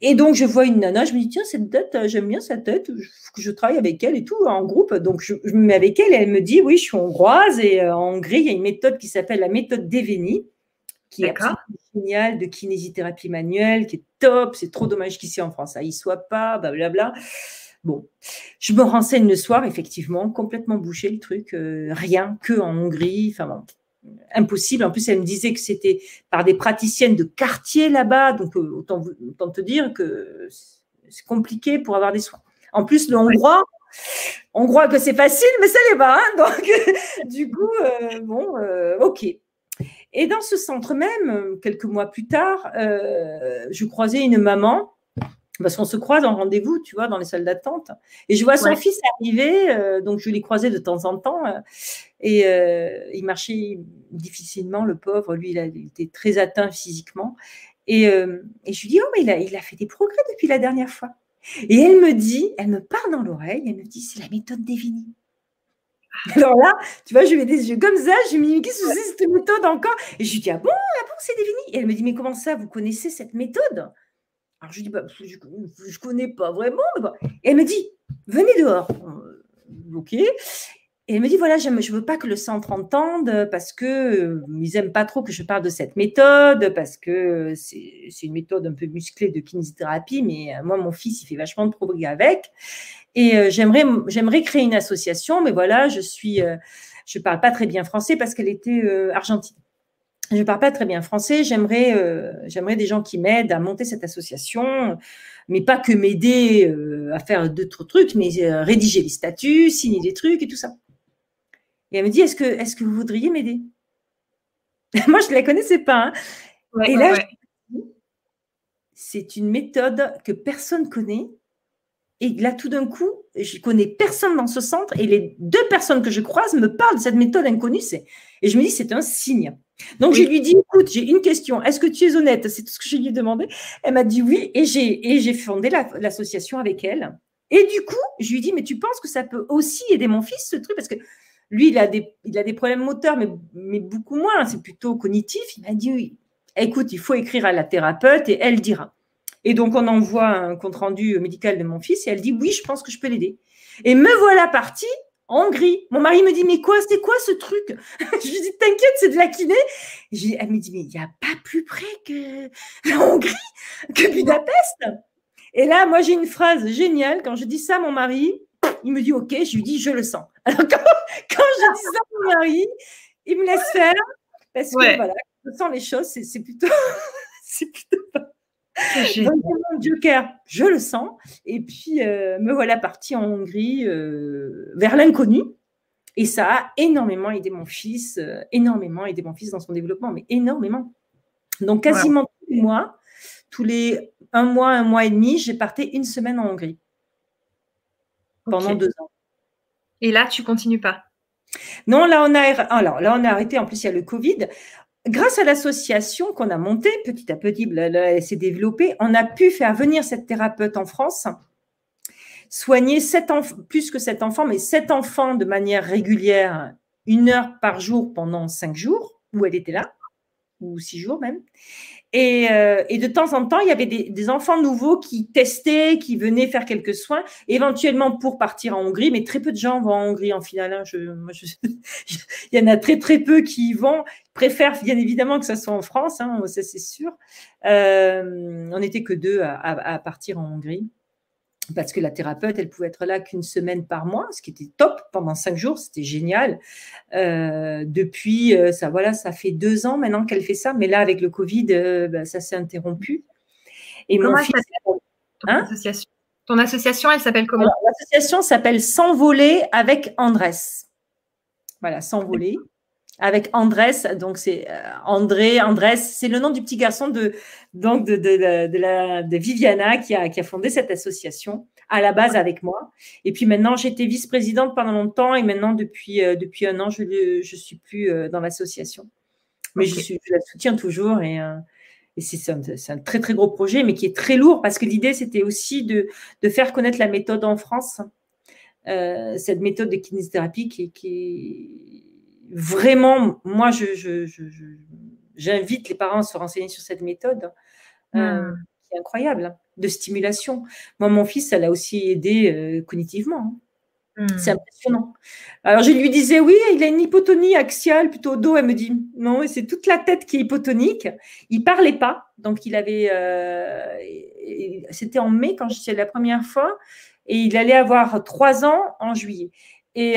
et donc, je vois une nana, je me dis, tiens, cette tête, euh, j'aime bien cette tête, je travaille avec elle et tout, en groupe. Donc, je, me mets avec elle et elle me dit, oui, je suis hongroise et euh, en Hongrie, il y a une méthode qui s'appelle la méthode d'Eveni, qui est géniale de kinésithérapie manuelle, qui est top. C'est trop dommage qu'ici en France, ça y soit pas, blablabla. Bon, je me renseigne le soir, effectivement, complètement bouché le truc, euh, rien que en Hongrie. Enfin bon, impossible. En plus, elle me disait que c'était par des praticiennes de quartier là-bas. Donc, euh, autant, autant, te dire que c'est compliqué pour avoir des soins. En plus, le hongrois, on croit que c'est facile, mais ça l'est pas. Hein. donc, du coup, bon, ok. Et dans ce centre même, quelques mois plus tard, je croisais une maman parce qu'on se croise en rendez-vous, tu vois, dans les salles d'attente. Et je vois son fils arriver, euh, donc je l'ai croisé de temps en temps, euh, et euh, il marchait difficilement, le pauvre. Lui, il, a, était très atteint physiquement. Et, je lui dis, oh, mais il a, il a fait des progrès depuis la dernière fois. Et elle me dit, elle me parle dans l'oreille, elle me dit, c'est la méthode Devini. Alors là, tu vois, je mets des yeux comme ça, je me dis, mais qu'est-ce que c'est cette méthode encore? Et je lui dis, ah bon, ah bon, c'est Devini Et elle me dit, mais comment ça, vous connaissez cette méthode? Alors je dis, bah, je ne connais pas vraiment. Et elle me dit, venez dehors. Euh, ok. Et elle me dit, voilà, je ne veux pas que le centre entende parce qu'ils euh, n'aiment pas trop que je parle de cette méthode, parce que c'est une méthode un peu musclée de kinésithérapie, mais euh, moi, mon fils, il fait vachement de progrès avec. Et j'aimerais créer une association, mais voilà, je je parle pas très bien français parce qu'elle était argentine je ne parle pas très bien français, j'aimerais euh, j'aimerais des gens qui m'aident à monter cette association, mais pas que m'aider euh, à faire d'autres trucs, mais euh, rédiger les statuts, signer des trucs et tout ça. Et elle me dit, est-ce que, est que vous voudriez m'aider? Moi, je ne la connaissais pas. Hein. et là, c'est une méthode que personne connaît. Et là, tout d'un coup, je connais personne dans ce centre et les deux personnes que je croise me parlent de cette méthode inconnue. Et je me dis, c'est un signe. Donc, je lui dis, écoute, j'ai une question. Est-ce que tu es honnête? C'est tout ce que je lui ai demandé. Elle m'a dit oui. Et j'ai, fondé l'association avec elle. Et du coup, je lui dis, mais tu penses que ça peut aussi aider mon fils, ce truc? Parce que lui, il a des, il a des problèmes moteurs, mais, mais beaucoup moins. C'est plutôt cognitif. Il m'a dit, oui, écoute, il faut écrire à la thérapeute et elle dira. Et donc, on envoie un compte-rendu médical de mon fils et elle dit, oui, je pense que je peux l'aider. Et me voilà partie en Hongrie. Mon mari me dit, mais quoi, c'est quoi ce truc? Je lui dis, t'inquiète, c'est de la kiné. elle me dit, mais il n'y a pas plus près que la Hongrie, que Budapest. Et là, moi, j'ai une phrase géniale. Quand je dis ça à mon mari, il me dit, OK, je lui dis, je le sens. Alors, quand, je dis ça à mon mari, il me laisse faire. Parce que, voilà, je sens les choses, c'est plutôt, c'est Joker, je le sens. Et puis, euh, me voilà partie en Hongrie euh, vers l'inconnu. Et ça a énormément aidé mon fils, euh, énormément aidé mon fils dans son développement, mais énormément. Donc, quasiment tous les mois, tous les un mois, un mois et demi, j'ai parté une semaine en Hongrie pendant deux ans. Et là, tu continues pas? Non, là on a alors là on a arrêté. En plus, il y a le Covid grâce à l'association qu'on a montée, petit à petit, elle s'est développée, on a pu faire venir cette thérapeute en France, soigner sept plus que sept enfants, mais sept enfants de manière régulière, une heure par jour pendant cinq jours, où elle était là, ou six jours même. Euh, et, de temps en temps, il y avait des, enfants nouveaux qui testaient, qui venaient faire quelques soins, éventuellement pour partir en Hongrie, mais très peu de gens vont en Hongrie en finale. Hein. il y en a très très peu qui y vont, préfèrent bien évidemment que ça soit en France, hein, ça c'est sûr. Euh, on n'était que deux à partir en Hongrie parce que la thérapeute, elle pouvait être là qu'une semaine par mois, ce qui était top pendant cinq jours, c'était génial. Euh, depuis, euh, ça voilà, ça fait deux ans maintenant qu'elle fait ça, mais là avec le Covid, euh, bah, ça s'est interrompu. Et mon fils, ton, hein? association. ton association, elle s'appelle comment? L'association s'appelle S'envoler avec Andrés. Voilà, S'envoler avec Andrés, donc c'est André, Andrés, c'est le nom du petit garçon de donc de, de, la, de Viviana qui a, qui a fondé cette association à la base avec moi. Et puis maintenant, j'étais vice-présidente pendant longtemps et maintenant, depuis, euh, depuis un an, je ne suis plus euh, dans l'association. Mais je, suis, je la soutiens toujours et, euh, et c'est un, un, très, très gros projet, mais qui est très lourd parce que l'idée, c'était aussi de, de, faire connaître la méthode en France. cette méthode de kinésithérapie qui, qui vraiment, moi, je, je, je j'invite les parents à se renseigner sur cette méthode euh, hmm. qui est incroyable hein, de stimulation. Moi, mon fils, ça l'a aussi aidé euh, cognitivement. Hein. Hmm. C'est impressionnant. Alors, je lui disais, oui, il a une hypotonie axiale plutôt au dos. Elle me dit, non, c'est toute la tête qui est hypotonique. Il parlait pas. Donc, il avait. Euh, c'était en mai quand j'étais la première fois. Et il allait avoir trois ans en juillet. Et,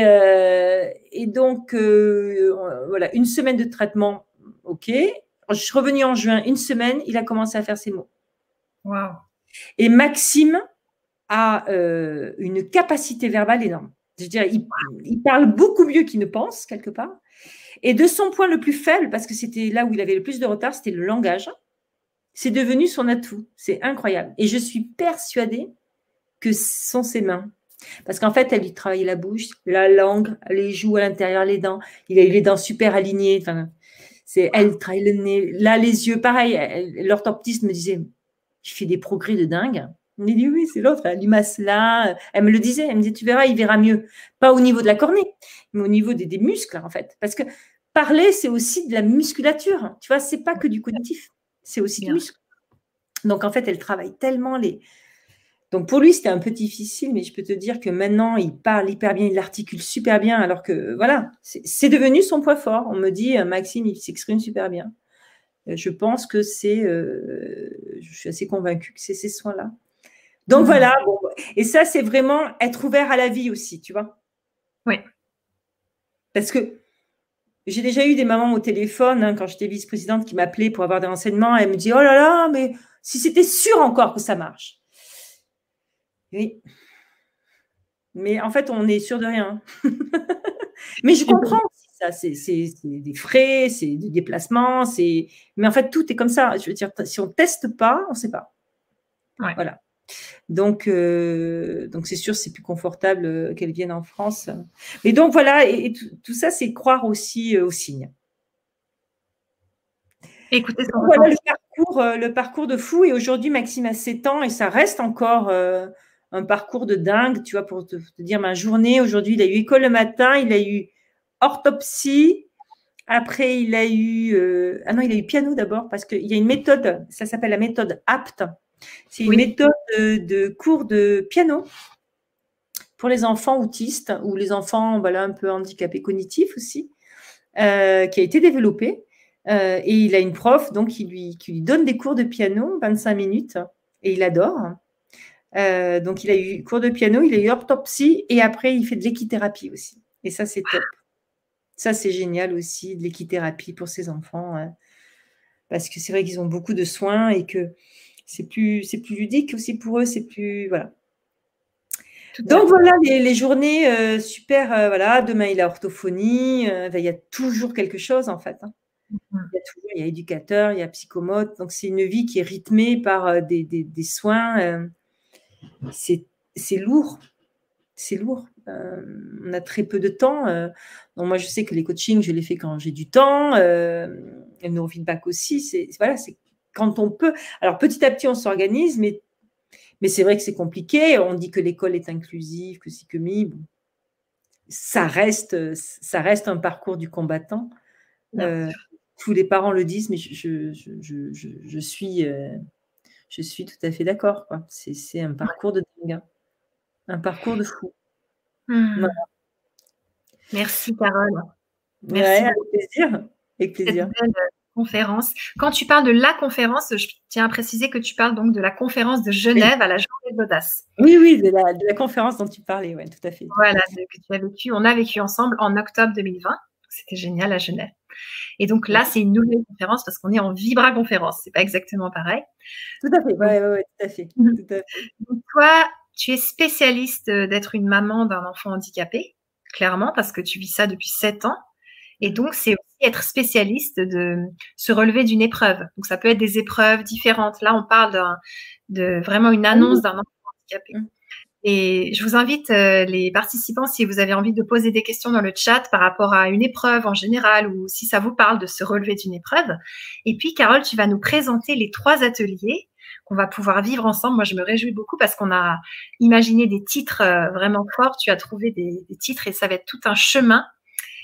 et donc, voilà, une semaine de traitement OK. Je suis revenue en juin, une semaine, il a commencé à faire ses mots. Wow. Et Maxime a euh, une capacité verbale énorme. Je veux dire, il, parle beaucoup mieux qu'il ne pense, quelque part. Et de son point le plus faible, parce que c'était là où il avait le plus de retard, c'était le langage, c'est devenu son atout. C'est incroyable. Et je suis persuadée que ce sont ses mains. Parce qu'en fait, elle lui travaillait la bouche, la langue, les joues à l'intérieur, les dents. Il a eu les dents super alignées. Enfin, c'est elle travaille le nez, là les yeux. Pareil, l'orthoptiste me disait, tu fais des progrès de dingue. Il me dit oui, c'est l'autre, elle lui masse là. Elle me le disait, elle me dit tu verras, il verra mieux. Pas au niveau de la cornée, mais au niveau des, muscles en fait. Parce que parler, c'est aussi de la musculature. Tu vois, c'est pas que du cognitif, c'est aussi du muscle. Donc en fait, elle travaille tellement les, donc pour lui, c'était un peu difficile, mais je peux te dire que maintenant, il parle hyper bien, il articule super bien, alors que voilà, c'est devenu son point fort. On me dit, euh, Maxime, il s'exprime super bien. Euh, je pense que c'est, euh, je suis assez convaincue que c'est ces soins-là. Donc mmh. voilà, et ça, c'est vraiment être ouvert à la vie aussi, tu vois. Oui. Parce que j'ai déjà eu des mamans au téléphone, hein, quand j'étais vice-présidente, qui m'appelaient pour avoir des renseignements. Et elles me disent, oh là là, mais si c'était sûr encore que ça marche. Oui. Mais en fait, on est sûr de rien. Mais je comprends aussi ça. C'est des frais, c'est des déplacements. Mais en fait, tout est comme ça. Je veux dire, si on ne teste pas, on ne sait pas. Voilà. Donc, euh, donc c'est sûr, c'est plus confortable euh, qu'elle vienne en France. Mais donc voilà, et, tout, ça, c'est croire aussi euh, aux signes. Écoutez, voilà le parcours, le parcours de fou. Et aujourd'hui, Maxime a 7 ans et ça reste encore un parcours de dingue, tu vois, pour te, dire ma journée. Aujourd'hui, il a eu école le matin, il a eu orthopsie. Après, il a eu. Euh, ah non, il a eu piano d'abord, parce qu'il y a une méthode, ça s'appelle la méthode APT. C'est une méthode de, cours de piano pour les enfants autistes ou les enfants voilà, un peu handicapés cognitifs aussi, euh, qui a été développée. Euh, et il a une prof donc qui lui, qui lui donne des cours de piano, 25 minutes, et il adore. Euh, donc, il a eu cours de piano, il a eu orthopsie et après, il fait de l'équithérapie aussi. Et ça, c'est top. Ça, c'est génial aussi, de l'équithérapie pour ses enfants. Hein. parce que c'est vrai qu'ils ont beaucoup de soins et que c'est plus, c'est plus ludique aussi pour eux. C'est plus. Voilà. Donc voilà les, journées euh, super. Euh, voilà, demain il a orthophonie. il y a toujours quelque chose en fait. Hein. Mm-hmm. Il, y a toujours, il y a éducateur, il y a psychomote. Donc c'est une vie qui est rythmée par des, des, des, soins c'est lourd. C'est lourd. Euh, on a très peu de temps. Euh. donc moi, je sais que les coachings, je les fais quand j'ai du temps. Euh, le neurofeedback aussi. C'est voilà, c'est quand on peut. Alors petit à petit, on s'organise, mais mais c'est vrai que c'est compliqué. On dit que l'école est inclusive, que c'est que mi. Ça reste, ça reste un parcours du combattant. tous les parents le disent, mais je, je suis je suis tout à fait d'accord. C'est un parcours de dingue. Hein. Un parcours de fou. Mmh. Merci, Carole. Merci. avec plaisir. Avec plaisir. Euh, conférence. Quand tu parles de la conférence, je tiens à préciser que tu parles donc de la conférence de Genève à la journée de l'audace. Oui, oui, de la, conférence dont tu parlais, oui, tout à fait. Voilà, que tu as vécu, on a vécu ensemble en octobre 2020. C'était génial à Genève. Et donc là, c'est une nouvelle conférence parce qu'on est en Vibra conférence. C'est pas exactement pareil. Tout à fait. Ouais, ouais, tout à fait. Donc toi, tu es spécialiste d'être une maman d'un enfant handicapé, clairement, parce que tu vis ça depuis sept ans. Et donc, c'est aussi être spécialiste de se relever d'une épreuve. Donc, ça peut être des épreuves différentes. Là, on parle de vraiment une annonce d'un enfant handicapé. Et je vous invite, euh, les participants, si vous avez envie de poser des questions dans le chat par rapport à une épreuve en général ou si ça vous parle de se relever d'une épreuve. Et puis, Carole, tu vas nous présenter les trois ateliers qu'on va pouvoir vivre ensemble. Moi, je me réjouis beaucoup parce qu'on a imaginé des titres euh, vraiment forts. Tu as trouvé des, des titres et ça va être tout un chemin.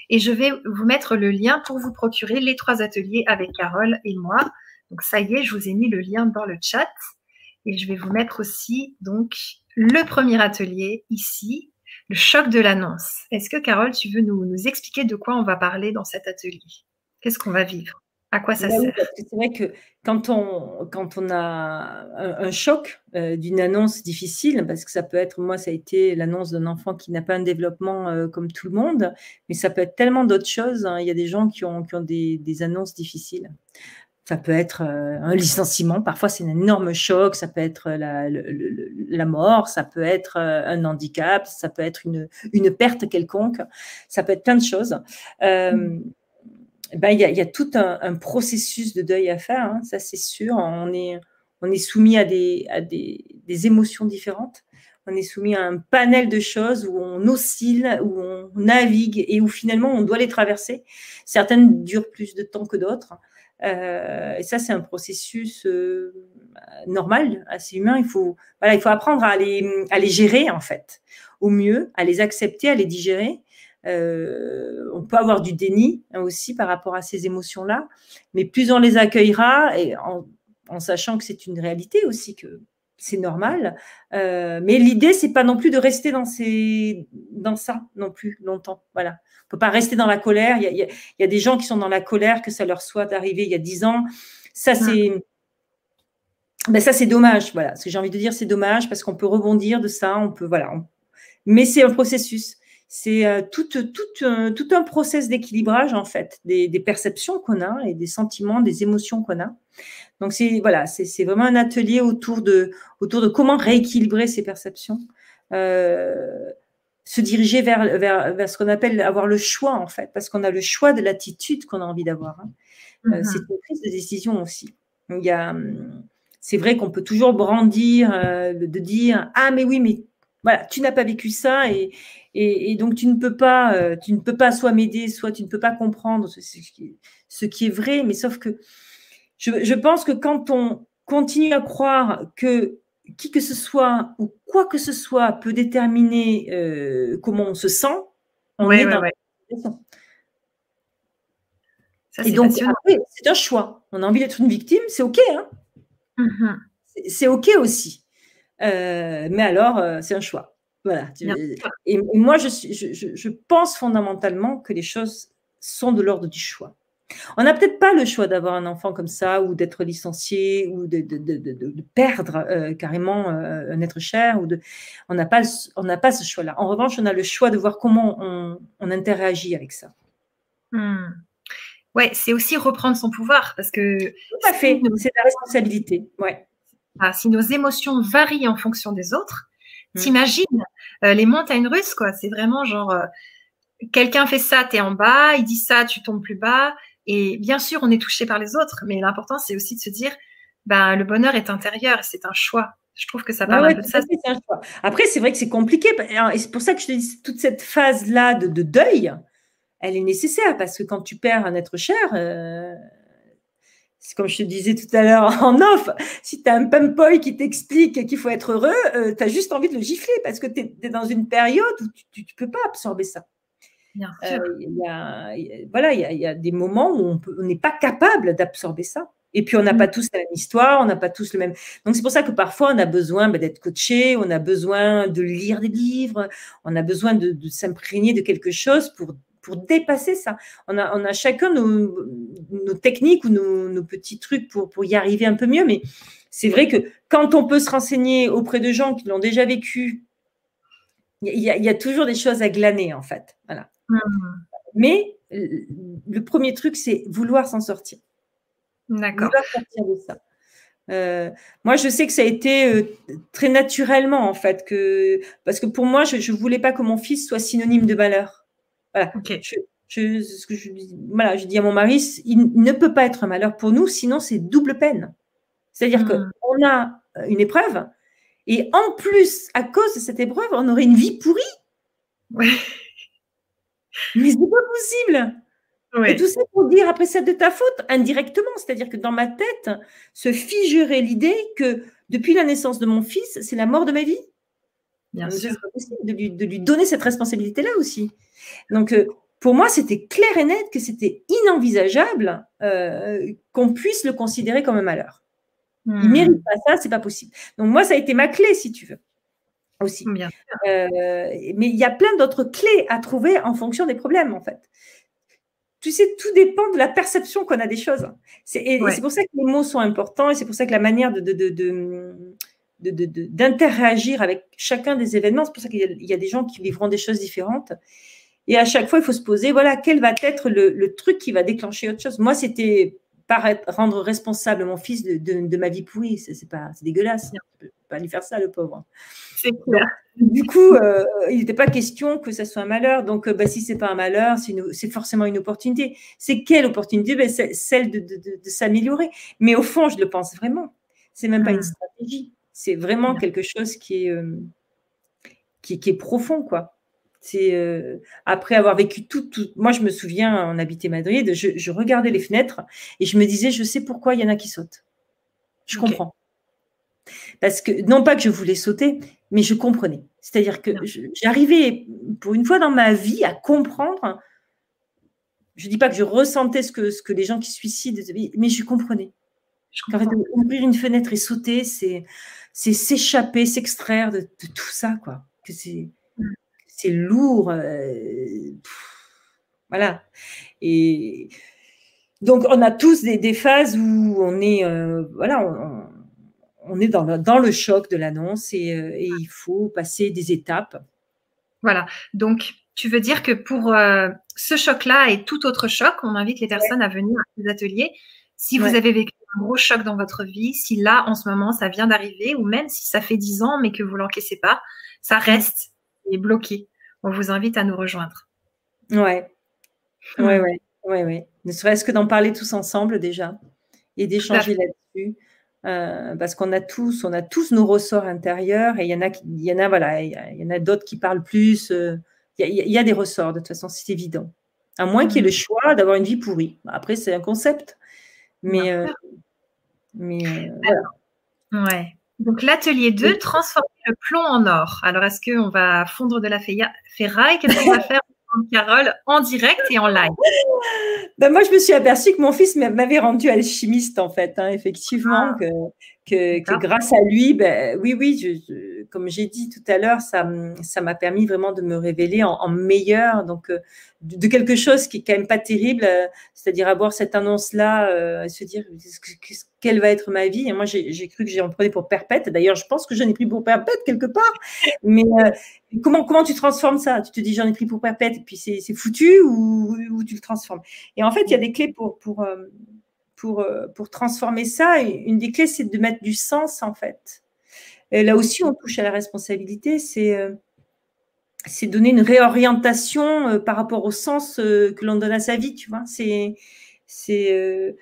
Et je vais vous mettre le lien pour vous procurer les trois ateliers avec Carole et moi. Donc, ça y est, je vous ai mis le lien dans le chat. Et je vais vous mettre aussi, donc, le premier atelier ici, le choc de l'annonce. Est-ce que Carole, tu veux nous, expliquer de quoi on va parler dans cet atelier? Qu'est-ce qu'on va vivre? À quoi ça bah sert? C'est vrai que quand on, quand on a un, choc euh, d'une annonce difficile, parce que ça peut être, moi, ça a été l'annonce d'un enfant qui n'a pas un développement euh, comme tout le monde, mais ça peut être tellement d'autres choses. Hein. Il y a des gens qui ont, qui ont des, des annonces difficiles Ça peut être euh, un licenciement, parfois c'est un énorme choc, ça peut être la, la, mort, ça peut être euh, un handicap, ça peut être une, une, perte quelconque, ça peut être plein de choses. Euh, mm. ben, il, y a, y, a, tout un, un, processus de deuil à faire, hein, ça c'est sûr. On est, on est soumis à, des, à des, des, émotions différentes. On est soumis à un panel de choses où on oscille, où on navigue et où finalement on doit les traverser. Certaines durent plus de temps que d'autres. Euh, et ça, c'est un processus euh, normal, assez humain. Il faut, voilà, il faut apprendre à les, à les gérer, en fait, au mieux, à les accepter, à les digérer. Euh, on peut avoir du déni hein, aussi par rapport à ces émotions-là, mais plus on les accueillera, et en, en sachant que c'est une réalité aussi, que c'est normal. Euh, mais l'idée, c'est pas non plus de rester dans, ces, dans ça non plus longtemps. Voilà. On peut pas rester dans la colère. Il y a, il y a des gens qui sont dans la colère que ça leur soit arrivé il y a dix ans. Ça, c'est. Ben ça, c'est dommage. Voilà. Ce que j'ai envie de dire, c'est dommage parce qu'on peut rebondir de ça. On peut, voilà. Mais c'est un processus. C'est euh, tout, tout, tout, un process d'équilibrage, en fait, des, des perceptions qu'on a et des sentiments, des émotions qu'on a. Donc, c'est voilà, c'est vraiment un atelier autour de, autour de comment rééquilibrer ces perceptions. Euh, se diriger vers, vers, vers ce qu'on appelle avoir le choix, en fait, parce qu'on a le choix de l'attitude qu'on a envie d'avoir. Hein. Euh, mm-hmm. c'est une prise de décision aussi. Il y a, c'est vrai qu'on peut toujours brandir, euh, de dire ah mais oui mais voilà tu n'as pas vécu ça et, et, donc tu ne peux pas, euh, tu ne peux pas soit m'aider, soit tu ne peux pas comprendre ce, ce, qui est vrai. Mais sauf que je, je pense que quand on continue à croire que qui que ce soit ou quoi que ce soit peut déterminer euh, comment on se sent, on est dans Et donc, c'est un choix. On a envie d'être une victime, c'est OK. Hein mm-hmm. C'est OK aussi. Euh, mais alors, euh, c'est un choix. Voilà. Et, moi, je, je, je pense fondamentalement que les choses sont de l'ordre du choix. On n'a peut-être pas le choix d'avoir un enfant comme ça ou d'être licencié ou de, perdre euh, carrément euh, un être cher. Ou de... On n'a pas, pas ce choix-là. En revanche, on a le choix de voir comment on, interagit avec ça. Hmm. Ouais, c'est aussi reprendre son pouvoir parce que. Tout à fait, c'est la responsabilité. Ouais. Ah, si nos émotions varient en fonction des autres, hmm. t'imagines euh, les montagnes russes, quoi. C'est vraiment genre. Quelqu'un fait ça, tu es en bas, il dit ça, tu tombes plus bas. Et bien sûr, on est touché par les autres, mais l'important, c'est aussi de se dire, ben, le bonheur est intérieur, c'est un choix. Je trouve que ça parle un peu de ça. Un choix. Après, c'est vrai que c'est compliqué. Et c'est pour ça que je te dis, toute cette phase-là de, deuil, elle est nécessaire parce que quand tu perds un être cher, euh, c'est comme je te disais tout à l'heure en off, si tu as un pumpoy qui t'explique qu'il faut être heureux, euh, tu as juste envie de le gifler parce que tu es, dans une période où tu ne peux pas absorber ça. Euh, il y a, voilà, il y, a, des moments où on n'est pas capable d'absorber ça. Et puis, on n'a mmh. pas tous la même histoire, on n'a pas tous le même. Donc, c'est pour ça que parfois, on a besoin bah, d'être coaché, on a besoin de lire des livres, on a besoin de, s'imprégner de quelque chose pour, pour dépasser ça. On a, on a chacun nos, nos techniques ou nos, nos, petits trucs pour, pour y arriver un peu mieux. Mais c'est vrai que quand on peut se renseigner auprès de gens qui l'ont déjà vécu, il y, y, a toujours des choses à glaner, en fait. Voilà. Mmh. Mais le premier truc, c'est vouloir s'en sortir. D'accord. Vouloir sortir de ça. Euh, moi, je sais que ça a été euh, très naturellement, en fait, que, parce que pour moi, je ne voulais pas que mon fils soit synonyme de malheur. Voilà. Je, ce que je, voilà, je dis à mon mari, il ne peut pas être un malheur pour nous, sinon c'est double peine. C'est-à-dire mmh. qu'on a une épreuve, et en plus, à cause de cette épreuve, on aurait une vie pourrie. Ouais. Mais c'est pas possible. Et tout ça pour dire après ça de ta faute indirectement, c'est-à-dire que dans ma tête se figerait l'idée que depuis la naissance de mon fils, c'est la mort de ma vie. Bien sûr. de, lui, de lui, donner cette responsabilité-là aussi. Donc euh, pour moi, c'était clair et net que c'était inenvisageable euh, qu'on puisse le considérer comme un malheur. Il ne hmm. mérite pas ça, c'est pas possible. Donc moi, ça a été ma clé, si tu veux aussi. Euh, mais il y a plein d'autres clés à trouver en fonction des problèmes, en fait. Tu sais, tout dépend de la perception qu'on a des choses. C'est, c'est pour ça que les mots sont importants et c'est pour ça que la manière de, d'interagir avec chacun des événements, c'est pour ça qu'il y a, des gens qui vivront des choses différentes. Et à chaque fois, il faut se poser, voilà, quel va être le, le truc qui va déclencher autre chose. Moi, c'était pas rendre responsable mon fils de, ma vie pourrie. C'est pas, c'est dégueulasse. Je peux pas lui faire ça, le pauvre. C'est clair. Du coup, euh, il n'était pas question que ça soit un malheur. Donc, bah, si c'est pas un malheur, c'est forcément une opportunité. C'est quelle opportunité? C'est celle de, s'améliorer. Mais au fond, je le pense vraiment. C'est même pas une hmm. stratégie. C'est vraiment quelque chose qui est, qui, qui, est profond, quoi. C'est euh, après avoir vécu tout, Moi, je me souviens, on habitait Madrid, je, regardais les fenêtres et je me disais, je sais pourquoi il y en a qui sautent. Je comprends. Parce que, non pas que je voulais sauter, mais je comprenais. C'est-à-dire que j'arrivais, pour une fois dans ma vie, à comprendre. Je ne dis pas que je ressentais ce que, ce que les gens qui suicident, mais je comprenais. En fait, ouvrir une fenêtre et sauter, c'est s'échapper, s'extraire de, de, tout ça, quoi. Que c'est c'est lourd. Euh, voilà. Et donc, on a tous des, phases où on est, euh, voilà, on, est dans le, dans le, choc de l'annonce et, euh, il faut passer des étapes. Voilà. Donc, tu veux dire que pour ce choc-là et tout autre choc, on invite les personnes à venir à ces ateliers. Si vous avez vécu un gros choc dans votre vie, si là, en ce moment, ça vient d'arriver, ou même si ça fait dix ans, mais que vous l'encaissez pas, ça reste est bloqué, on vous invite à nous rejoindre. Ouais. Ouais, ouais, ouais, ouais. Ne serait-ce que d'en parler tous ensemble déjà et d'échanger là-dessus. Euh, parce qu'on a tous, on a tous nos ressorts intérieurs et il y en a, il y en a, voilà, il y, en a d'autres qui parlent plus. Euh, il y, a des ressorts de toute façon, c'est évident. À moins qu'il y ait le mm. choix d'avoir une vie pourrie. Après, c'est un concept, mais, euh, mais voilà. Ouais. Donc l'atelier 2, transformer le plomb en or. Alors est-ce qu'on va fondre de la ferraille? Qu'est-ce qu'on va faire? Carole en direct et en live ben Moi, je me suis aperçue que mon fils m'avait rendu alchimiste, en fait, hein, effectivement, ah. que, que, grâce à lui, ben, oui, oui, je, comme j'ai dit tout à l'heure, ça m'a permis vraiment de me révéler en, en meilleur. Donc, euh, de, quelque chose qui est quand même pas terrible, euh, c'est-à-dire avoir cette annonce-là, euh, se dire quelle va être ma vie. Et moi, j'ai cru que j'en prenais pour perpète. D'ailleurs, je pense que j'en ai pris pour perpète quelque part. Mais euh, comment, comment tu transformes ça? Tu te dis j'en ai pris pour perpète et puis c'est foutu ou, tu le transformes? Et en fait, il y a des clés pour, pour, pour, pour transformer ça. Une des clés, c'est de mettre du sens en fait. Là aussi, on touche à la responsabilité. C'est c'est donner une réorientation euh, par rapport au sens euh, que l'on donne à sa vie, tu vois. C'est, c'est euh,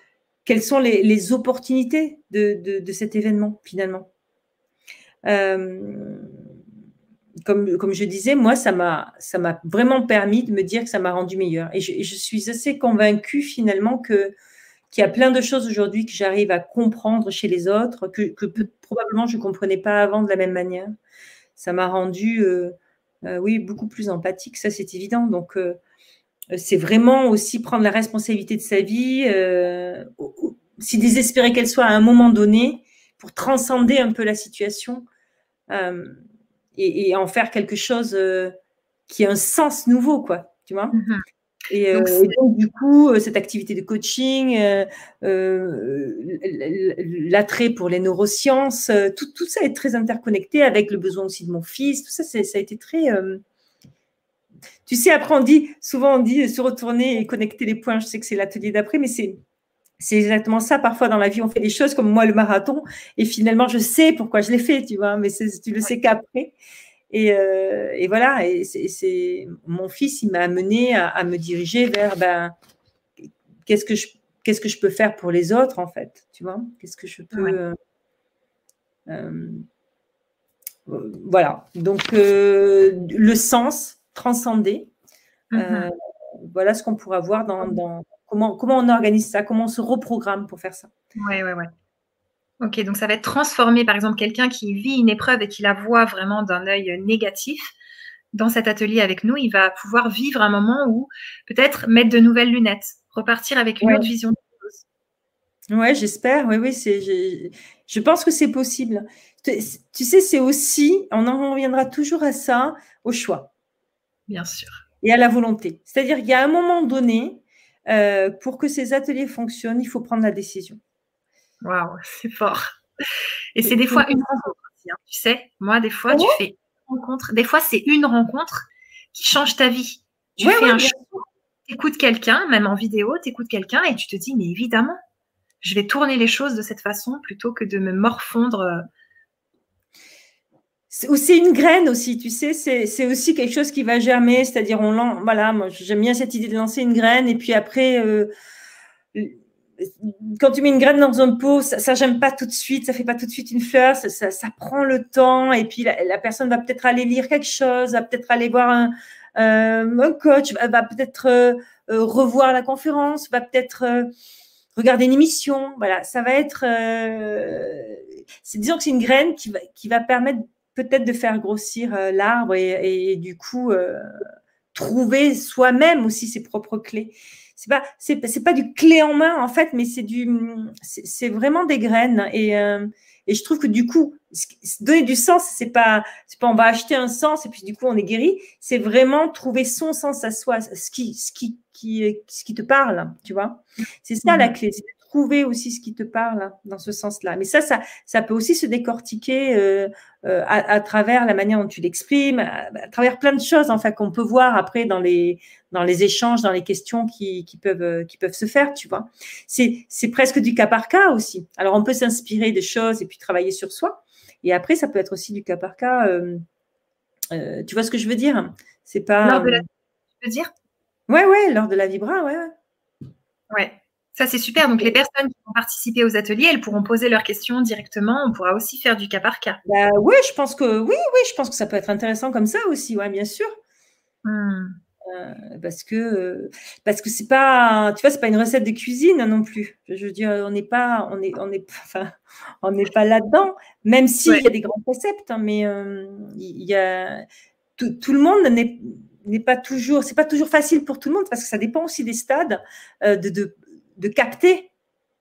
quelles sont les, opportunités de, cet événement finalement. comme, comme je disais, moi, ça m'a, vraiment permis de me dire que ça m'a rendu meilleur. Et je, suis assez convaincue finalement que qu'il y a plein de choses aujourd'hui que j'arrive à comprendre chez les autres que, probablement je ne comprenais pas avant de la même manière. Ça m'a rendu euh, oui, beaucoup plus empathique, ça c'est évident. Donc, euh, c'est vraiment aussi prendre la responsabilité de sa vie, euh, si désespérée qu'elle soit à un moment donné, pour transcender un peu la situation et, en faire quelque chose qui a un sens nouveau, quoi. Tu vois mmh et, donc, du coup, cette activité de coaching, l'attrait pour les neurosciences, tout, tout, ça est très interconnecté avec le besoin aussi de mon fils. Tout ça, ça a été très. Tu sais, après, on dit, souvent, on dit se retourner et connecter les points. Je sais que c'est l'atelier d'après, mais c'est. C'est exactement ça. Parfois, dans la vie, on fait des choses comme moi, le marathon, et finalement, je sais pourquoi je l'ai fait, tu vois, mais tu le sais qu'après. Euh, et, voilà, et c'est mon fils, il m'a amené à, me diriger vers ben, qu'est-ce que je qu'est-ce que je peux faire pour les autres en fait, tu vois? Qu'est-ce que je peux euh, euh, voilà. Donc le sens transcendé. Mm-hmm. voilà ce qu'on pourra voir dans, dans, comment comment on organise ça, comment on se reprogramme pour faire ça. Ouais, ouais, ouais. Ok, donc ça va être transformé, par exemple, quelqu'un qui vit une épreuve et qui la voit vraiment d'un œil négatif. Dans cet atelier avec nous, il va pouvoir vivre un moment où peut-être mettre de nouvelles lunettes, repartir avec une autre vision. Ouais, j'espère. Oui, oui, c'est. Je pense que c'est possible. Tu, sais, c'est aussi, on en reviendra toujours à ça, au choix. Bien sûr. Et à la volonté. C'est-à-dire qu'il y a un moment donné, euh, pour que ces ateliers fonctionnent, il faut prendre la décision. Waouh, c'est fort. Et c'est des fois une rencontre aussi, hein. tu sais. Moi, des fois, tu fais une rencontre. Des fois, c'est une rencontre qui change ta vie. Tu fais un choix, tu écoutes quelqu'un, même en vidéo, tu écoutes quelqu'un et tu te dis, mais évidemment, je vais tourner les choses de cette façon plutôt que de me morfondre. Euh. C'est une graine aussi, tu sais, c'est aussi quelque chose qui va germer, c'est-à-dire on lance, voilà, moi j'aime bien cette idée de lancer une graine et puis après, euh, quand tu mets une graine dans un pot, ça, ça j'aime pas tout de suite, ça fait pas tout de suite une fleur, ça, prend le temps et puis la, personne va peut-être aller lire quelque chose, va peut-être aller voir un, euh, un coach, va, peut-être revoir la conférence, va peut-être regarder une émission. Voilà, ça va être. Euh, disons que c'est une graine qui va, qui va permettre peut-être de faire grossir euh, l'arbre et, du coup euh, trouver soi-même aussi ses propres clés. C'est pas c'est, pas du clé en main en fait, mais c'est du c'est, vraiment des graines et et je trouve que du coup donner du sens c'est pas c'est pas on va acheter un sens et puis du coup on est guéri. C'est vraiment trouver son sens à soi, ce qui ce qui qui, ce qui te parle, tu vois. C'est ça la mmh. clé, c'est trouver aussi ce qui te parle dans ce sens-là. Mais ça, ça, ça peut aussi se décortiquer euh, euh, à, travers la manière dont tu l'exprimes, à, travers plein de choses en fait qu'on peut voir après dans les dans les échanges, dans les questions qui, qui peuvent qui peuvent se faire, tu vois. C'est c'est presque du cas par cas aussi. Alors on peut s'inspirer des choses et puis travailler sur soi. Et après, ça peut être aussi du cas par cas. Euh, tu vois ce que je veux dire? C'est pas. de veux dire? Ouais, ouais, lors de la Vibra, ouais. Ouais, ça c'est super. Donc les personnes qui vont participer aux ateliers, elles pourront poser leurs questions directement. On pourra aussi faire du cas par cas. Bah, oui, je pense que oui, oui, je pense que ça peut être intéressant comme ça aussi, ouais, bien sûr. Hmm. Euh, parce que parce que c'est pas tu vois c'est pas une recette de cuisine non plus je veux dire on n'est pas on est on est enfin on n'est pas là dedans même s'il y a des grands concepts hein, mais euh, il y a tout, tout le monde n'est n'est pas toujours, c'est pas toujours facile pour tout le monde parce que ça dépend aussi des stades euh, de, de, de, capter,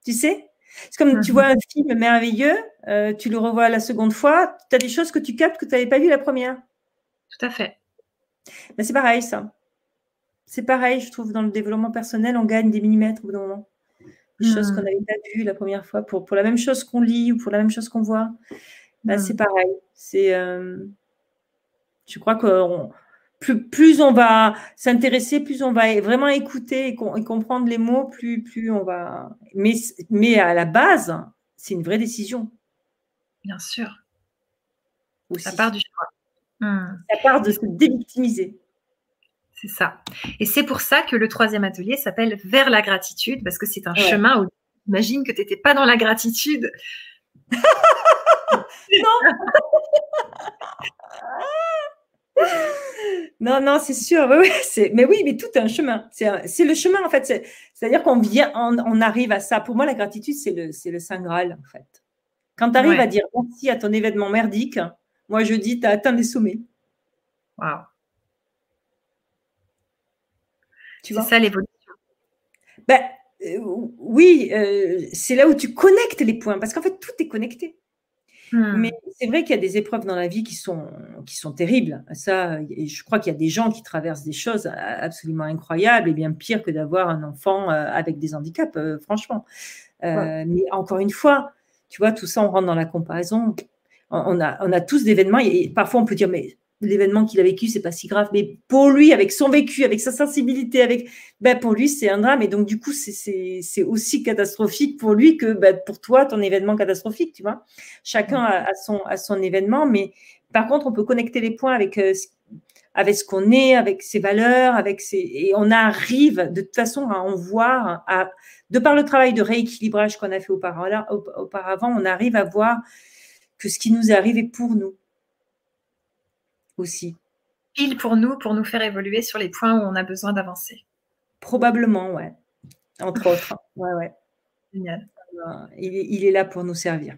tu sais. C'est comme tu mhm. vois un film merveilleux, euh, tu le revois la seconde fois, tu as des choses que tu captes que tu n'avais pas vu la première. Tout à fait. Mais c'est pareil, ça. C'est pareil, je trouve, dans le développement personnel, on gagne des millimètres au bout d'un moment. Des choses mhm. qu'on n'avait pas vues la première fois pour, pour la même chose qu'on lit ou pour la même chose qu'on voit. Bah, C'est mhm. pareil. C'est, euh, je crois qu'on plus, on va s'intéresser, plus on va vraiment écouter et, comprendre les mots, plus, plus on va. Mais, mais à la base, c'est une vraie décision. Bien sûr. Ça part du choix. Hmm. Ça part de se dévictimiser. C'est ça. Et c'est pour ça que le troisième atelier s'appelle Vers la gratitude, parce que c'est un chemin où imagine que tu n'étais pas dans la gratitude. non non, non, c'est sûr. mais oui, mais tout est un chemin. C'est le chemin, en fait. C'est-à-dire qu'on vient, on, arrive à ça. Pour moi, la gratitude, c'est le, le Saint Graal, en fait. Quand tu arrives à dire merci à ton événement merdique, moi, je dis, tu as atteint des sommets. Waouh. Tu vois? Ça l'évolution. Ben, euh, oui, euh, c'est là où tu connectes les points, parce qu'en fait, tout est connecté. Hmm. Mais c'est vrai qu'il y a des épreuves dans la vie qui sont, qui sont terribles. Ça, je crois qu'il y a des gens qui traversent des choses absolument incroyables et bien pire que d'avoir un enfant euh, avec des handicaps, euh, franchement. Euh, mais encore une fois, tu vois, tout ça, on rentre dans la comparaison. On a, on a tous d'événements et parfois on peut dire, mais l'événement qu'il a vécu, c'est pas si grave. Mais pour lui, avec son vécu, avec sa sensibilité, avec, ben pour lui, c'est un drame. Et donc, du coup, c'est aussi catastrophique pour lui que ben, pour toi, ton événement catastrophique, tu vois. Chacun a, son, événement, mais par contre, on peut connecter les points avec, euh, avec ce qu'on est, avec ses valeurs, avec ses, et on arrive de toute façon à en voir, de par le travail de rééquilibrage qu'on a fait auparavant, on arrive à voir que ce qui nous arrive est pour nous aussi. Pile pour nous, pour nous faire évoluer sur les points où on a besoin d'avancer. Probablement, ouais. Entre autres. Ouais, ouais. Génial. Euh, il est, là pour nous servir.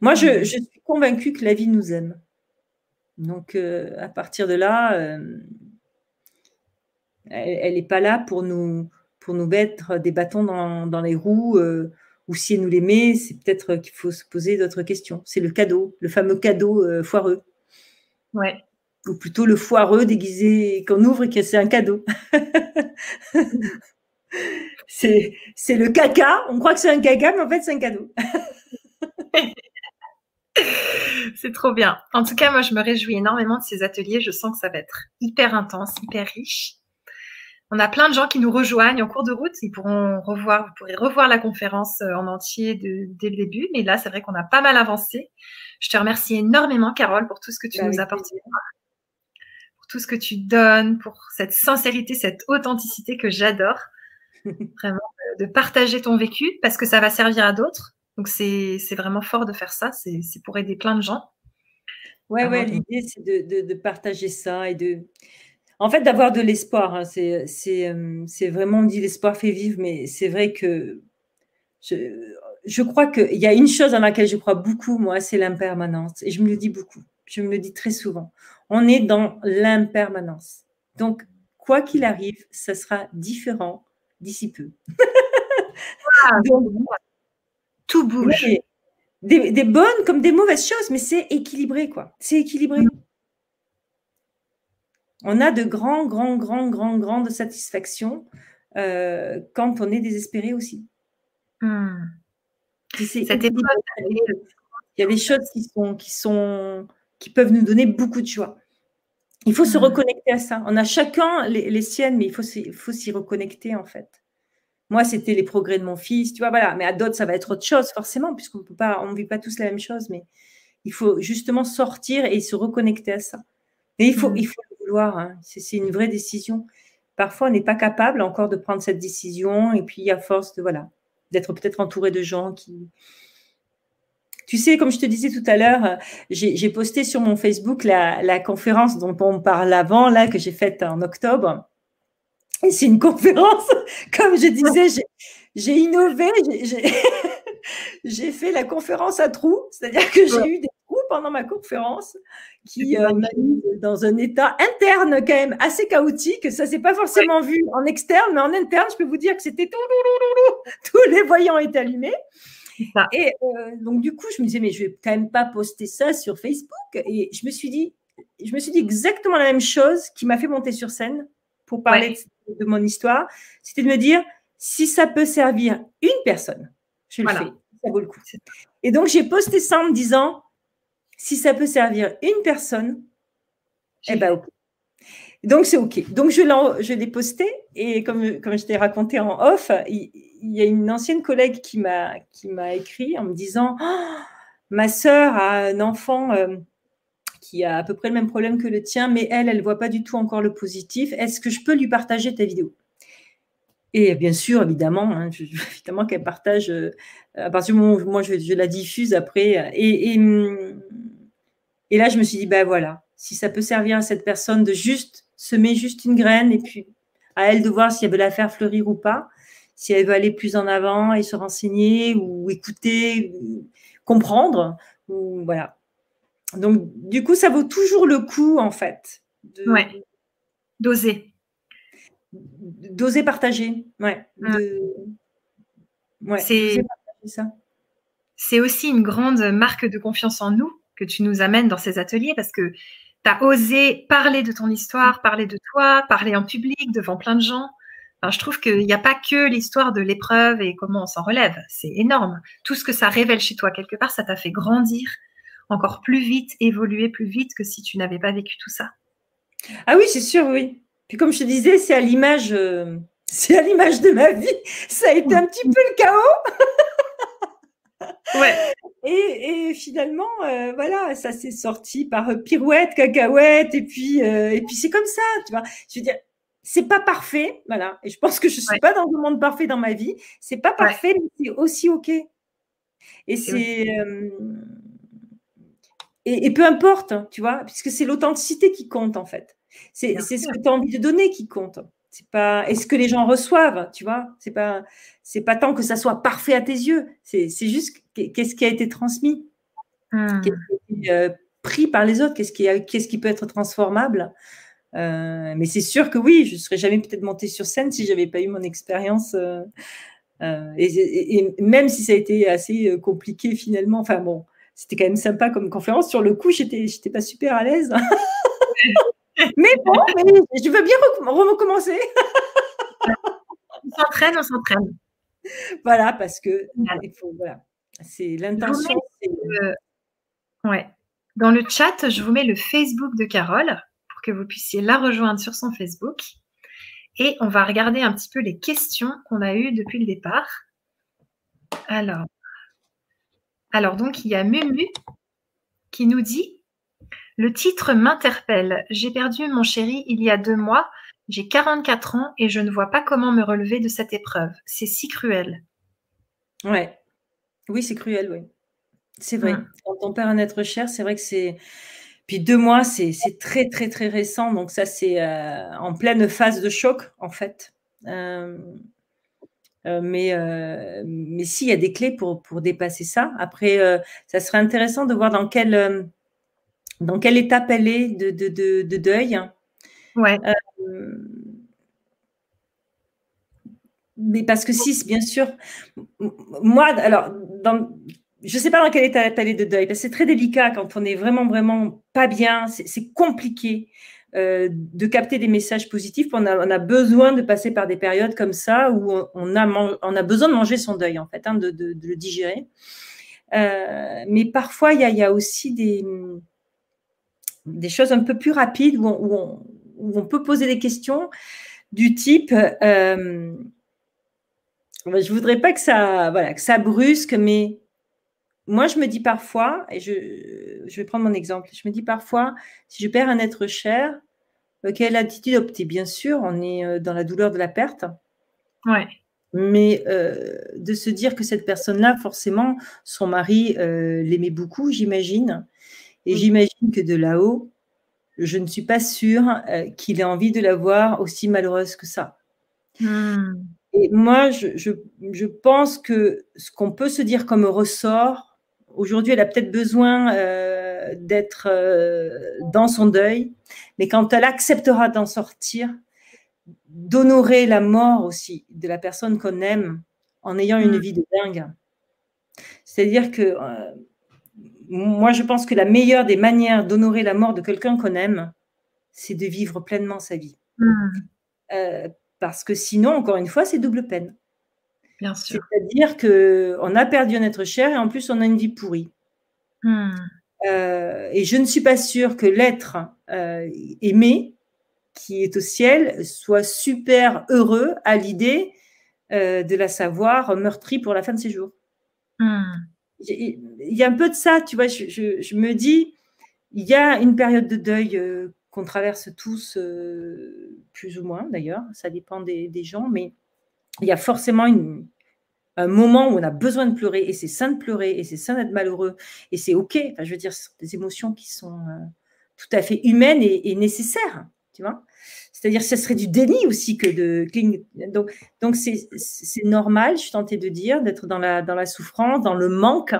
Moi, je, suis convaincue que la vie nous aime. Donc, euh, à partir de là, euh, elle n'est pas là pour nous, pour nous mettre des bâtons dans, les roues, ou si elle nous les met, c'est peut-être qu'il faut se poser d'autres questions. C'est le cadeau, le fameux cadeau foireux. Ouais ou plutôt le foireux déguisé qu'on ouvre et que c'est un cadeau. c'est, le caca, on croit que c'est un caca, mais en fait c'est un cadeau. c'est trop bien. En tout cas, moi je me réjouis énormément de ces ateliers. Je sens que ça va être hyper intense, hyper riche. on a plein de gens qui nous rejoignent en cours de route. Ils pourront revoir, vous pourrez revoir la conférence euh, en entier dès le début. Mais là, c'est vrai qu'on a pas mal avancé. Je te remercie énormément, Carole, pour tout ce que tu bah, nous apportes, tout ce que tu donnes, pour cette sincérité, cette authenticité que j'adore. Vraiment, de partager ton vécu parce que ça va servir à d'autres. Donc, c'est vraiment fort de faire ça. C'est pour aider plein de gens. Ouais, ouais, l'idée, c'est de, de, partager ça et de, en fait, d'avoir de l'espoir, hein, c'est, euh, c'est, vraiment, on dit l'espoir fait vivre, mais c'est vrai que je, crois qu'il y a une chose dans laquelle je crois beaucoup, moi, c'est l'impermanence. Et je me le dis beaucoup, je me le dis très souvent. On est dans l'impermanence. Donc, quoi qu'il arrive, ça sera différent d'ici peu. Ah, tout bouge. des, des, bonnes comme des mauvaises choses, mais c'est équilibré, quoi. C'est équilibré. Mm on a de grands, grands, grands, grands, grandes satisfactions euh, quand on est désespéré aussi. Hmm. il y a des choses qui sont, qui sont, qui peuvent nous donner beaucoup de joie. Il faut se hmm. reconnecter à ça. On a chacun les, siennes, mais il faut, faut s'y reconnecter en fait. Moi, c'était les progrès de mon fils, tu vois, voilà. Mais à d'autres, ça va être autre chose, forcément, puisqu'on peut pas, on ne vit pas tous la même chose, mais il faut justement sortir et se reconnecter à ça. Mais il faut, hmm. il faut Hein. C'est une vraie décision. Parfois, on n'est pas capable encore de prendre cette décision. Et puis, à force de voilà, d'être peut-être entouré de gens qui. Tu sais, comme je te disais tout à l'heure, j'ai posté sur mon Facebook la, conférence dont on parle avant, là, que j'ai faite en octobre. Et c'est une conférence, comme je disais, j'ai innové, j'ai fait la conférence à trous, c'est-à-dire que j'ai eu des trous pendant ma conférence qui euh, m'a mis dans un état interne quand même assez chaotique. Ça s'est pas forcément vu en externe, mais en interne, je peux vous dire que c'était tout, tous les voyants étaient allumés. Et euh, donc du coup, je me disais mais je vais quand même pas poster ça sur Facebook. Et je me suis dit, je me suis dit exactement la même chose qui m'a fait monter sur scène pour parler de, mon histoire. C'était de me dire si ça peut servir une personne, je le fais. Ça vaut le coup. Et donc j'ai posté ça en me disant si ça peut servir une personne, eh ben ok. Donc c'est ok. Donc je l'ai posté et comme, je t'ai raconté en off, il, y a une ancienne collègue qui m'a écrit en me disant oh, ma sœur a un enfant euh, qui a à peu près le même problème que le tien, mais elle, elle voit pas du tout encore le positif. Est-ce que je peux lui partager ta vidéo? Et bien sûr, évidemment, hein, évidemment qu'elle partage euh, à partir du moment où moi je, la diffuse après. Et, hum, et, là, je me suis dit, ben voilà, si ça peut servir à cette personne de juste semer juste une graine et puis à elle de voir si elle veut la faire fleurir ou pas, si elle veut aller plus en avant et se renseigner ou écouter, comprendre, ou voilà. Donc, du coup, ça vaut toujours le coup, en fait. De, ouais. D'oser d'oser partager. Ouais. c'est aussi une grande marque de confiance en nous que tu nous amènes dans ces ateliers parce que tu as osé parler de ton histoire, parler de toi, parler en public devant plein de gens. je trouve qu'il n'y a pas que l'histoire de l'épreuve et comment on s'en relève. C'est énorme. Tout ce que ça révèle chez toi, quelque part, ça t'a fait grandir encore plus vite, évoluer plus vite que si tu n'avais pas vécu tout ça. Ah oui, c'est sûr, oui. Puis comme je te disais, c'est à l'image, euh, c'est à l'image de ma vie. Ça a été un petit peu le chaos. ouais. Et, finalement, euh, voilà, ça s'est sorti par euh, pirouette, cacahuète, et puis, et puis c'est comme ça, tu vois. Je veux dire, c'est pas parfait, voilà. Et je pense que je suis pas dans un monde parfait dans ma vie. C'est pas parfait, mais c'est aussi ok. Et c'est et, et, peu importe, tu vois, puisque c'est l'authenticité qui compte en fait. C'est ce que tu as envie de donner qui compte. C'est pas est-ce que les gens reçoivent, tu vois C'est pas c'est pas tant que ça soit parfait à tes yeux. C'est juste qu'est-ce qui a été transmis, mmh. qu'est-ce qui a été euh, pris par les autres, qu'est-ce qui peut être transformable. Euh, mais c'est sûr que oui, je serais jamais peut-être montée sur scène si j'avais pas eu mon expérience. Euh, et, et, même si ça a été assez compliqué finalement, enfin bon, c'était quand même sympa comme conférence. Sur le coup, j'étais j'étais pas super à l'aise. mais bon, je veux bien recommencer. on s'entraîne, on s'entraîne. Voilà, parce que voilà, c'est l'intention. Euh, ouais. Dans le chat, je vous mets le Facebook de Carole pour que vous puissiez la rejoindre sur son Facebook. Et on va regarder un petit peu les questions qu'on a eues depuis le départ. Alors, alors donc, il y a Mumu qui nous dit Le titre m'interpelle. J'ai perdu mon chéri il y a deux mois. J'ai 44 ans et je ne vois pas comment me relever de cette épreuve. C'est si cruel. Ouais. Oui, c'est cruel, oui. C'est vrai. Mmh. Quand on perd un être cher, c'est vrai que c'est. Puis deux mois, c'est très, très, très récent. Donc, ça, c'est euh, en pleine phase de choc, en fait. Euh, euh, mais, mais si, il y a des clés pour, pour dépasser ça. Après, ça serait intéressant de voir dans quelle, dans quelle étape elle est de, de, de, de deuil. Ouais. mais parce que si, bien sûr, moi, alors, je ne sais pas dans quel état elle est de deuil, c'est très délicat quand on est vraiment, vraiment pas bien, c'est compliqué euh, de capter des messages positifs. On a, besoin de passer par des périodes comme ça où on, a, on a besoin de manger son deuil, en fait, hein, de, le digérer. Euh, mais parfois, il y a, aussi des, choses un peu plus rapides où on, où où on peut poser des questions du type euh, je voudrais pas que ça, voilà, que ça brusque, mais moi, je me dis parfois, et je, je, vais prendre mon exemple, je me dis parfois, si je perds un être cher, euh, quelle attitude opter? Bien sûr, on est euh, dans la douleur de la perte. Ouais. Mais euh, de se dire que cette personne-là, forcément, son mari l'aimait beaucoup, j'imagine. Et j'imagine que de là-haut, je ne suis pas sûre qu'il ait envie de la voir aussi malheureuse que ça. Hmm. Et moi, je, je, je, pense que ce qu'on peut se dire comme ressort, aujourd'hui, elle a peut-être besoin euh, d'être euh, dans son deuil, mais quand elle acceptera d'en sortir, d'honorer la mort aussi de la personne qu'on aime en ayant une mm. vie de dingue. C'est-à-dire que euh, moi, je pense que la meilleure des manières d'honorer la mort de quelqu'un qu'on aime, c'est de vivre pleinement sa vie. Mm. Parce que sinon, encore une fois, c'est double peine. Bien sûr. C'est-à-dire qu'on a perdu un être cher et en plus, on a une vie pourrie. Hmm. Euh, et je ne suis pas sûre que l'être euh, aimé, qui est au ciel, soit super heureux à l'idée euh, de la savoir meurtrie pour la fin de ses jours. Hmm. Il y a un peu de ça, tu vois, je, me dis, il y a une période de deuil qu'on traverse tous plus ou moins d'ailleurs, ça dépend des, gens, mais il y a forcément un moment où on a besoin de pleurer et c'est sain de pleurer et c'est sain d'être malheureux et c'est ok. Enfin, je veux dire, c'est des émotions qui sont euh, tout à fait humaines et, nécessaires, tu vois. C'est-à-dire, ce serait du déni aussi que de donc donc c'est normal, je suis tentée de dire, d'être dans la dans la souffrance, dans le manque,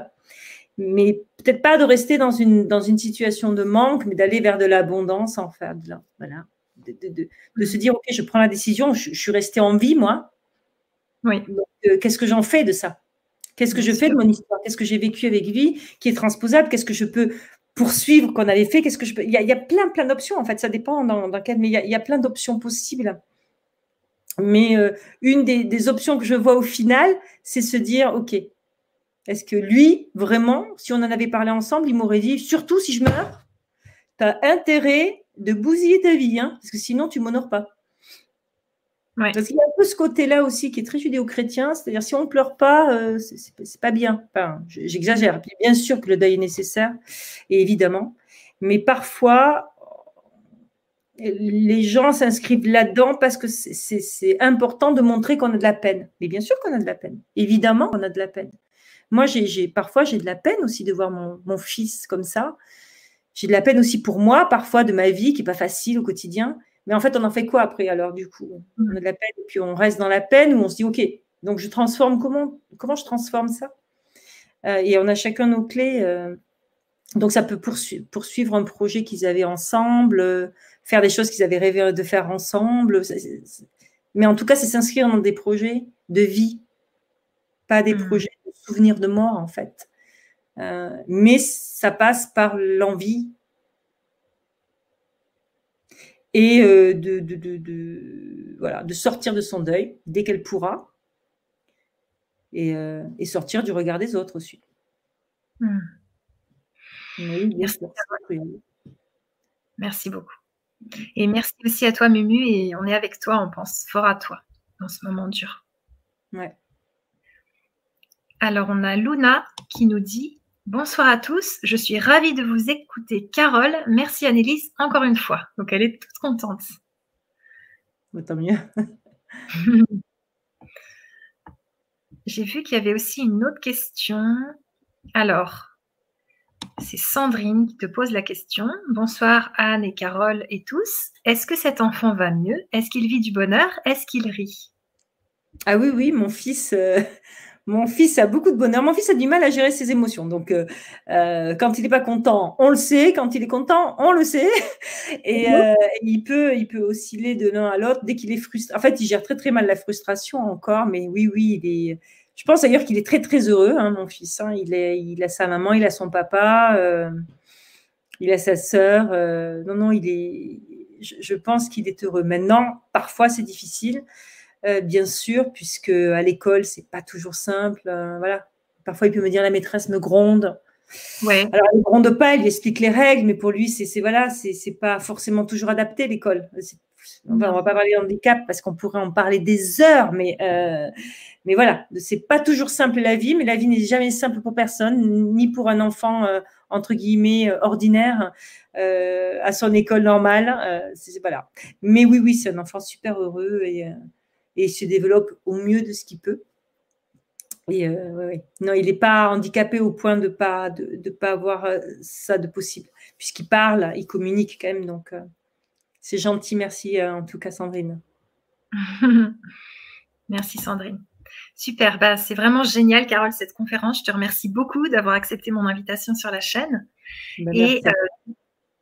mais peut-être pas de rester dans une dans une situation de manque, mais d'aller vers de l'abondance en fait. Voilà de, se dire, OK, je prends la décision, je, suis restée en vie, moi. Oui. Euh, qu'est-ce que j'en fais de ça? Qu'est-ce que je fais de mon histoire? Qu'est-ce que j'ai vécu avec lui qui est transposable? Qu'est-ce que je peux poursuivre qu'on avait fait Qu'est-ce que je peux... il, y a, il y a plein, plein d'options, en fait. Ça dépend dans, dans. Mais il y, a, plein d'options possibles. Mais euh, une des, des, options que je vois au final, c'est se dire, OK, est-ce que lui, vraiment, si on en avait parlé ensemble, il m'aurait dit, surtout si je meurs, tu as intérêt de bousiller ta vie, hein, parce que sinon, tu m'honores pas. Parce qu'il y a un peu ce côté-là aussi qui est très judéo-chrétien, c'est-à-dire si on ne pleure pas, euh, c'est pas bien. J'exagère. Bien sûr que le deuil est nécessaire, et évidemment, mais parfois, les gens s'inscrivent là-dedans parce que c'est important de montrer qu'on a de la peine. Mais bien sûr qu'on a de la peine. Évidemment qu'on a de la peine. Moi, parfois, j'ai de la peine aussi de voir mon, mon fils comme ça j'ai de la peine aussi pour moi, parfois, de ma vie, qui n'est pas facile au quotidien. Mais en fait, on en fait quoi après Alors, du coup, on a de la peine et puis on reste dans la peine ou on se dit, OK, donc je transforme comment Comment je transforme ça? Euh, Et on a chacun nos clés. Euh, donc, ça peut poursuivre un projet qu'ils avaient ensemble, euh, faire des choses qu'ils avaient rêvé de faire ensemble. Mais en tout cas, c'est s'inscrire dans des projets de vie, pas des mmh. projets de souvenirs de mort, en fait. Mais ça passe par l'envie et euh, de, voilà, de sortir de son deuil dès qu'elle pourra et, euh, sortir du regard des autres aussi. Hmm. Merci. Merci beaucoup. Et merci aussi à toi, Mumu, et on est avec toi, on pense fort à toi dans ce moment dur. Ouais. Alors, on a Luna qui nous dit Bonsoir à tous, je suis ravie de vous écouter. Carole, merci Annelise encore une fois. Donc, elle est toute contente. Tant mieux. J'ai vu qu'il y avait aussi une autre question. Alors, c'est Sandrine qui te pose la question. Bonsoir Anne et Carole et tous. Est-ce que cet enfant va mieux? Est-ce qu'il vit du bonheur? Est-ce qu'il rit? Ah oui, oui, mon fils, euh, mon fils a beaucoup de bonheur. Mon fils a du mal à gérer ses émotions. Donc, euh, euh, quand il n'est pas content, on le sait. Quand il est content, on le sait. Et il, peut, il peut osciller de l'un à l'autre dès qu'il est frustré. En fait, il gère très, très mal la frustration encore. Mais oui, oui, il est je pense d'ailleurs qu'il est très très heureux, hein, mon fils. Hein. Il, est, il a sa maman, il a son papa, euh, il a sa sœur. Euh, non, non, il est. Je, pense qu'il est heureux. Maintenant, parfois c'est difficile, euh, bien sûr, puisque à l'école c'est pas toujours simple. voilà. Parfois il peut me dire la maîtresse me gronde. Ouais. Alors, il ne gronde pas, il explique les règles, mais pour lui, c'est voilà, c'est pas forcément toujours adapté l'école. on ne va pas parler de handicap parce qu'on pourrait en parler des heures, mais mais voilà, c'est pas toujours simple la vie, mais la vie n'est jamais simple pour personne, ni pour un enfant euh, entre guillemets euh, ordinaire euh, à son école normale. voilà. Mais oui, oui, c'est un enfant super heureux et, et, il se développe au mieux de ce qu'il peut. Et non, il n'est pas handicapé au point de pas de, pas avoir ça de possible, puisqu'il parle, il communique quand même. Donc c'est gentil, merci en tout cas Sandrine. merci Sandrine. Super, bah, c'est vraiment génial, Carole, cette conférence. Je te remercie beaucoup d'avoir accepté mon invitation sur la chaîne. Bah, Et euh,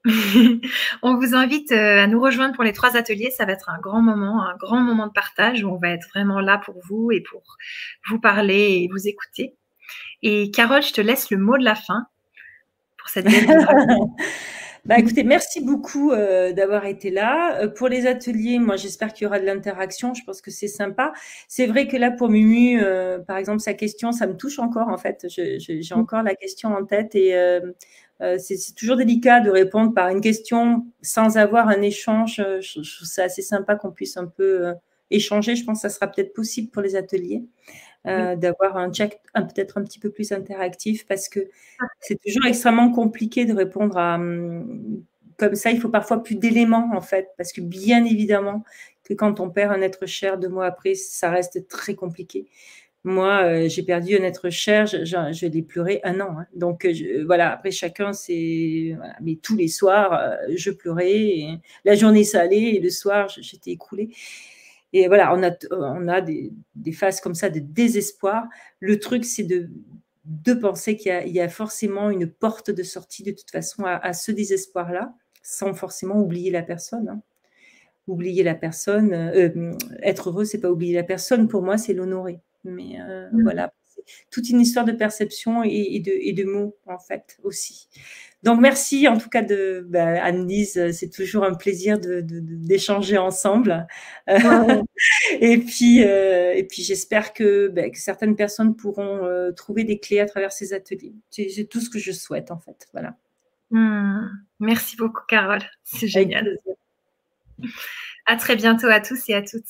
on vous invite euh, à nous rejoindre pour les trois ateliers. Ça va être un grand moment, un grand moment de partage où on va être vraiment là pour vous et pour vous parler et vous écouter. Et Carole, je te laisse le mot de la fin pour cette belle Bah, écoutez, merci beaucoup euh, d'avoir été là. Euh, pour les ateliers, moi, j'espère qu'il y aura de l'interaction. Je pense que c'est sympa. C'est vrai que là, pour Mumu, euh, par exemple, sa question, ça me touche encore, en fait. J'ai mm. encore la question en tête et c'est toujours délicat de répondre par une question sans avoir un échange. Je, je trouve ça assez sympa qu'on puisse un peu échanger. Je pense que ça sera peut-être possible pour les ateliers. Euh, d'avoir un chat peut-être un petit peu plus interactif parce que c'est toujours extrêmement compliqué de répondre à hum, comme ça. Il faut parfois plus d'éléments en fait parce que bien évidemment que quand on perd un être cher deux mois après, ça reste très compliqué. Moi, euh, j'ai perdu un être cher, je, l'ai pleuré un an. Hein. Donc voilà, après chacun, c'est. Mais tous les soirs, euh, je pleurais. la journée, ça allait, et le soir, j'étais écroulée. Et voilà, on a, on a des, phases comme ça de désespoir. Le truc, c'est de, de penser qu'il y, a forcément une porte de sortie de toute façon à, ce désespoir-là, sans forcément oublier la personne. Hein. Oublier la personne, euh, être heureux, c'est pas oublier la personne. Pour moi, c'est l'honorer. Mais euh, mmh. voilà, toute une histoire de perception et, de, et de mots, en fait, aussi. Donc merci en tout cas de bah, Anne-Lise, c'est toujours un plaisir d'échanger de, ensemble. et puis euh, et puis j'espère que, bah, que, certaines personnes pourront euh, trouver des clés à travers ces ateliers. C'est tout ce que je souhaite en fait. Voilà. Hmm. Merci beaucoup Carole, c'est génial. À très bientôt à tous et à toutes.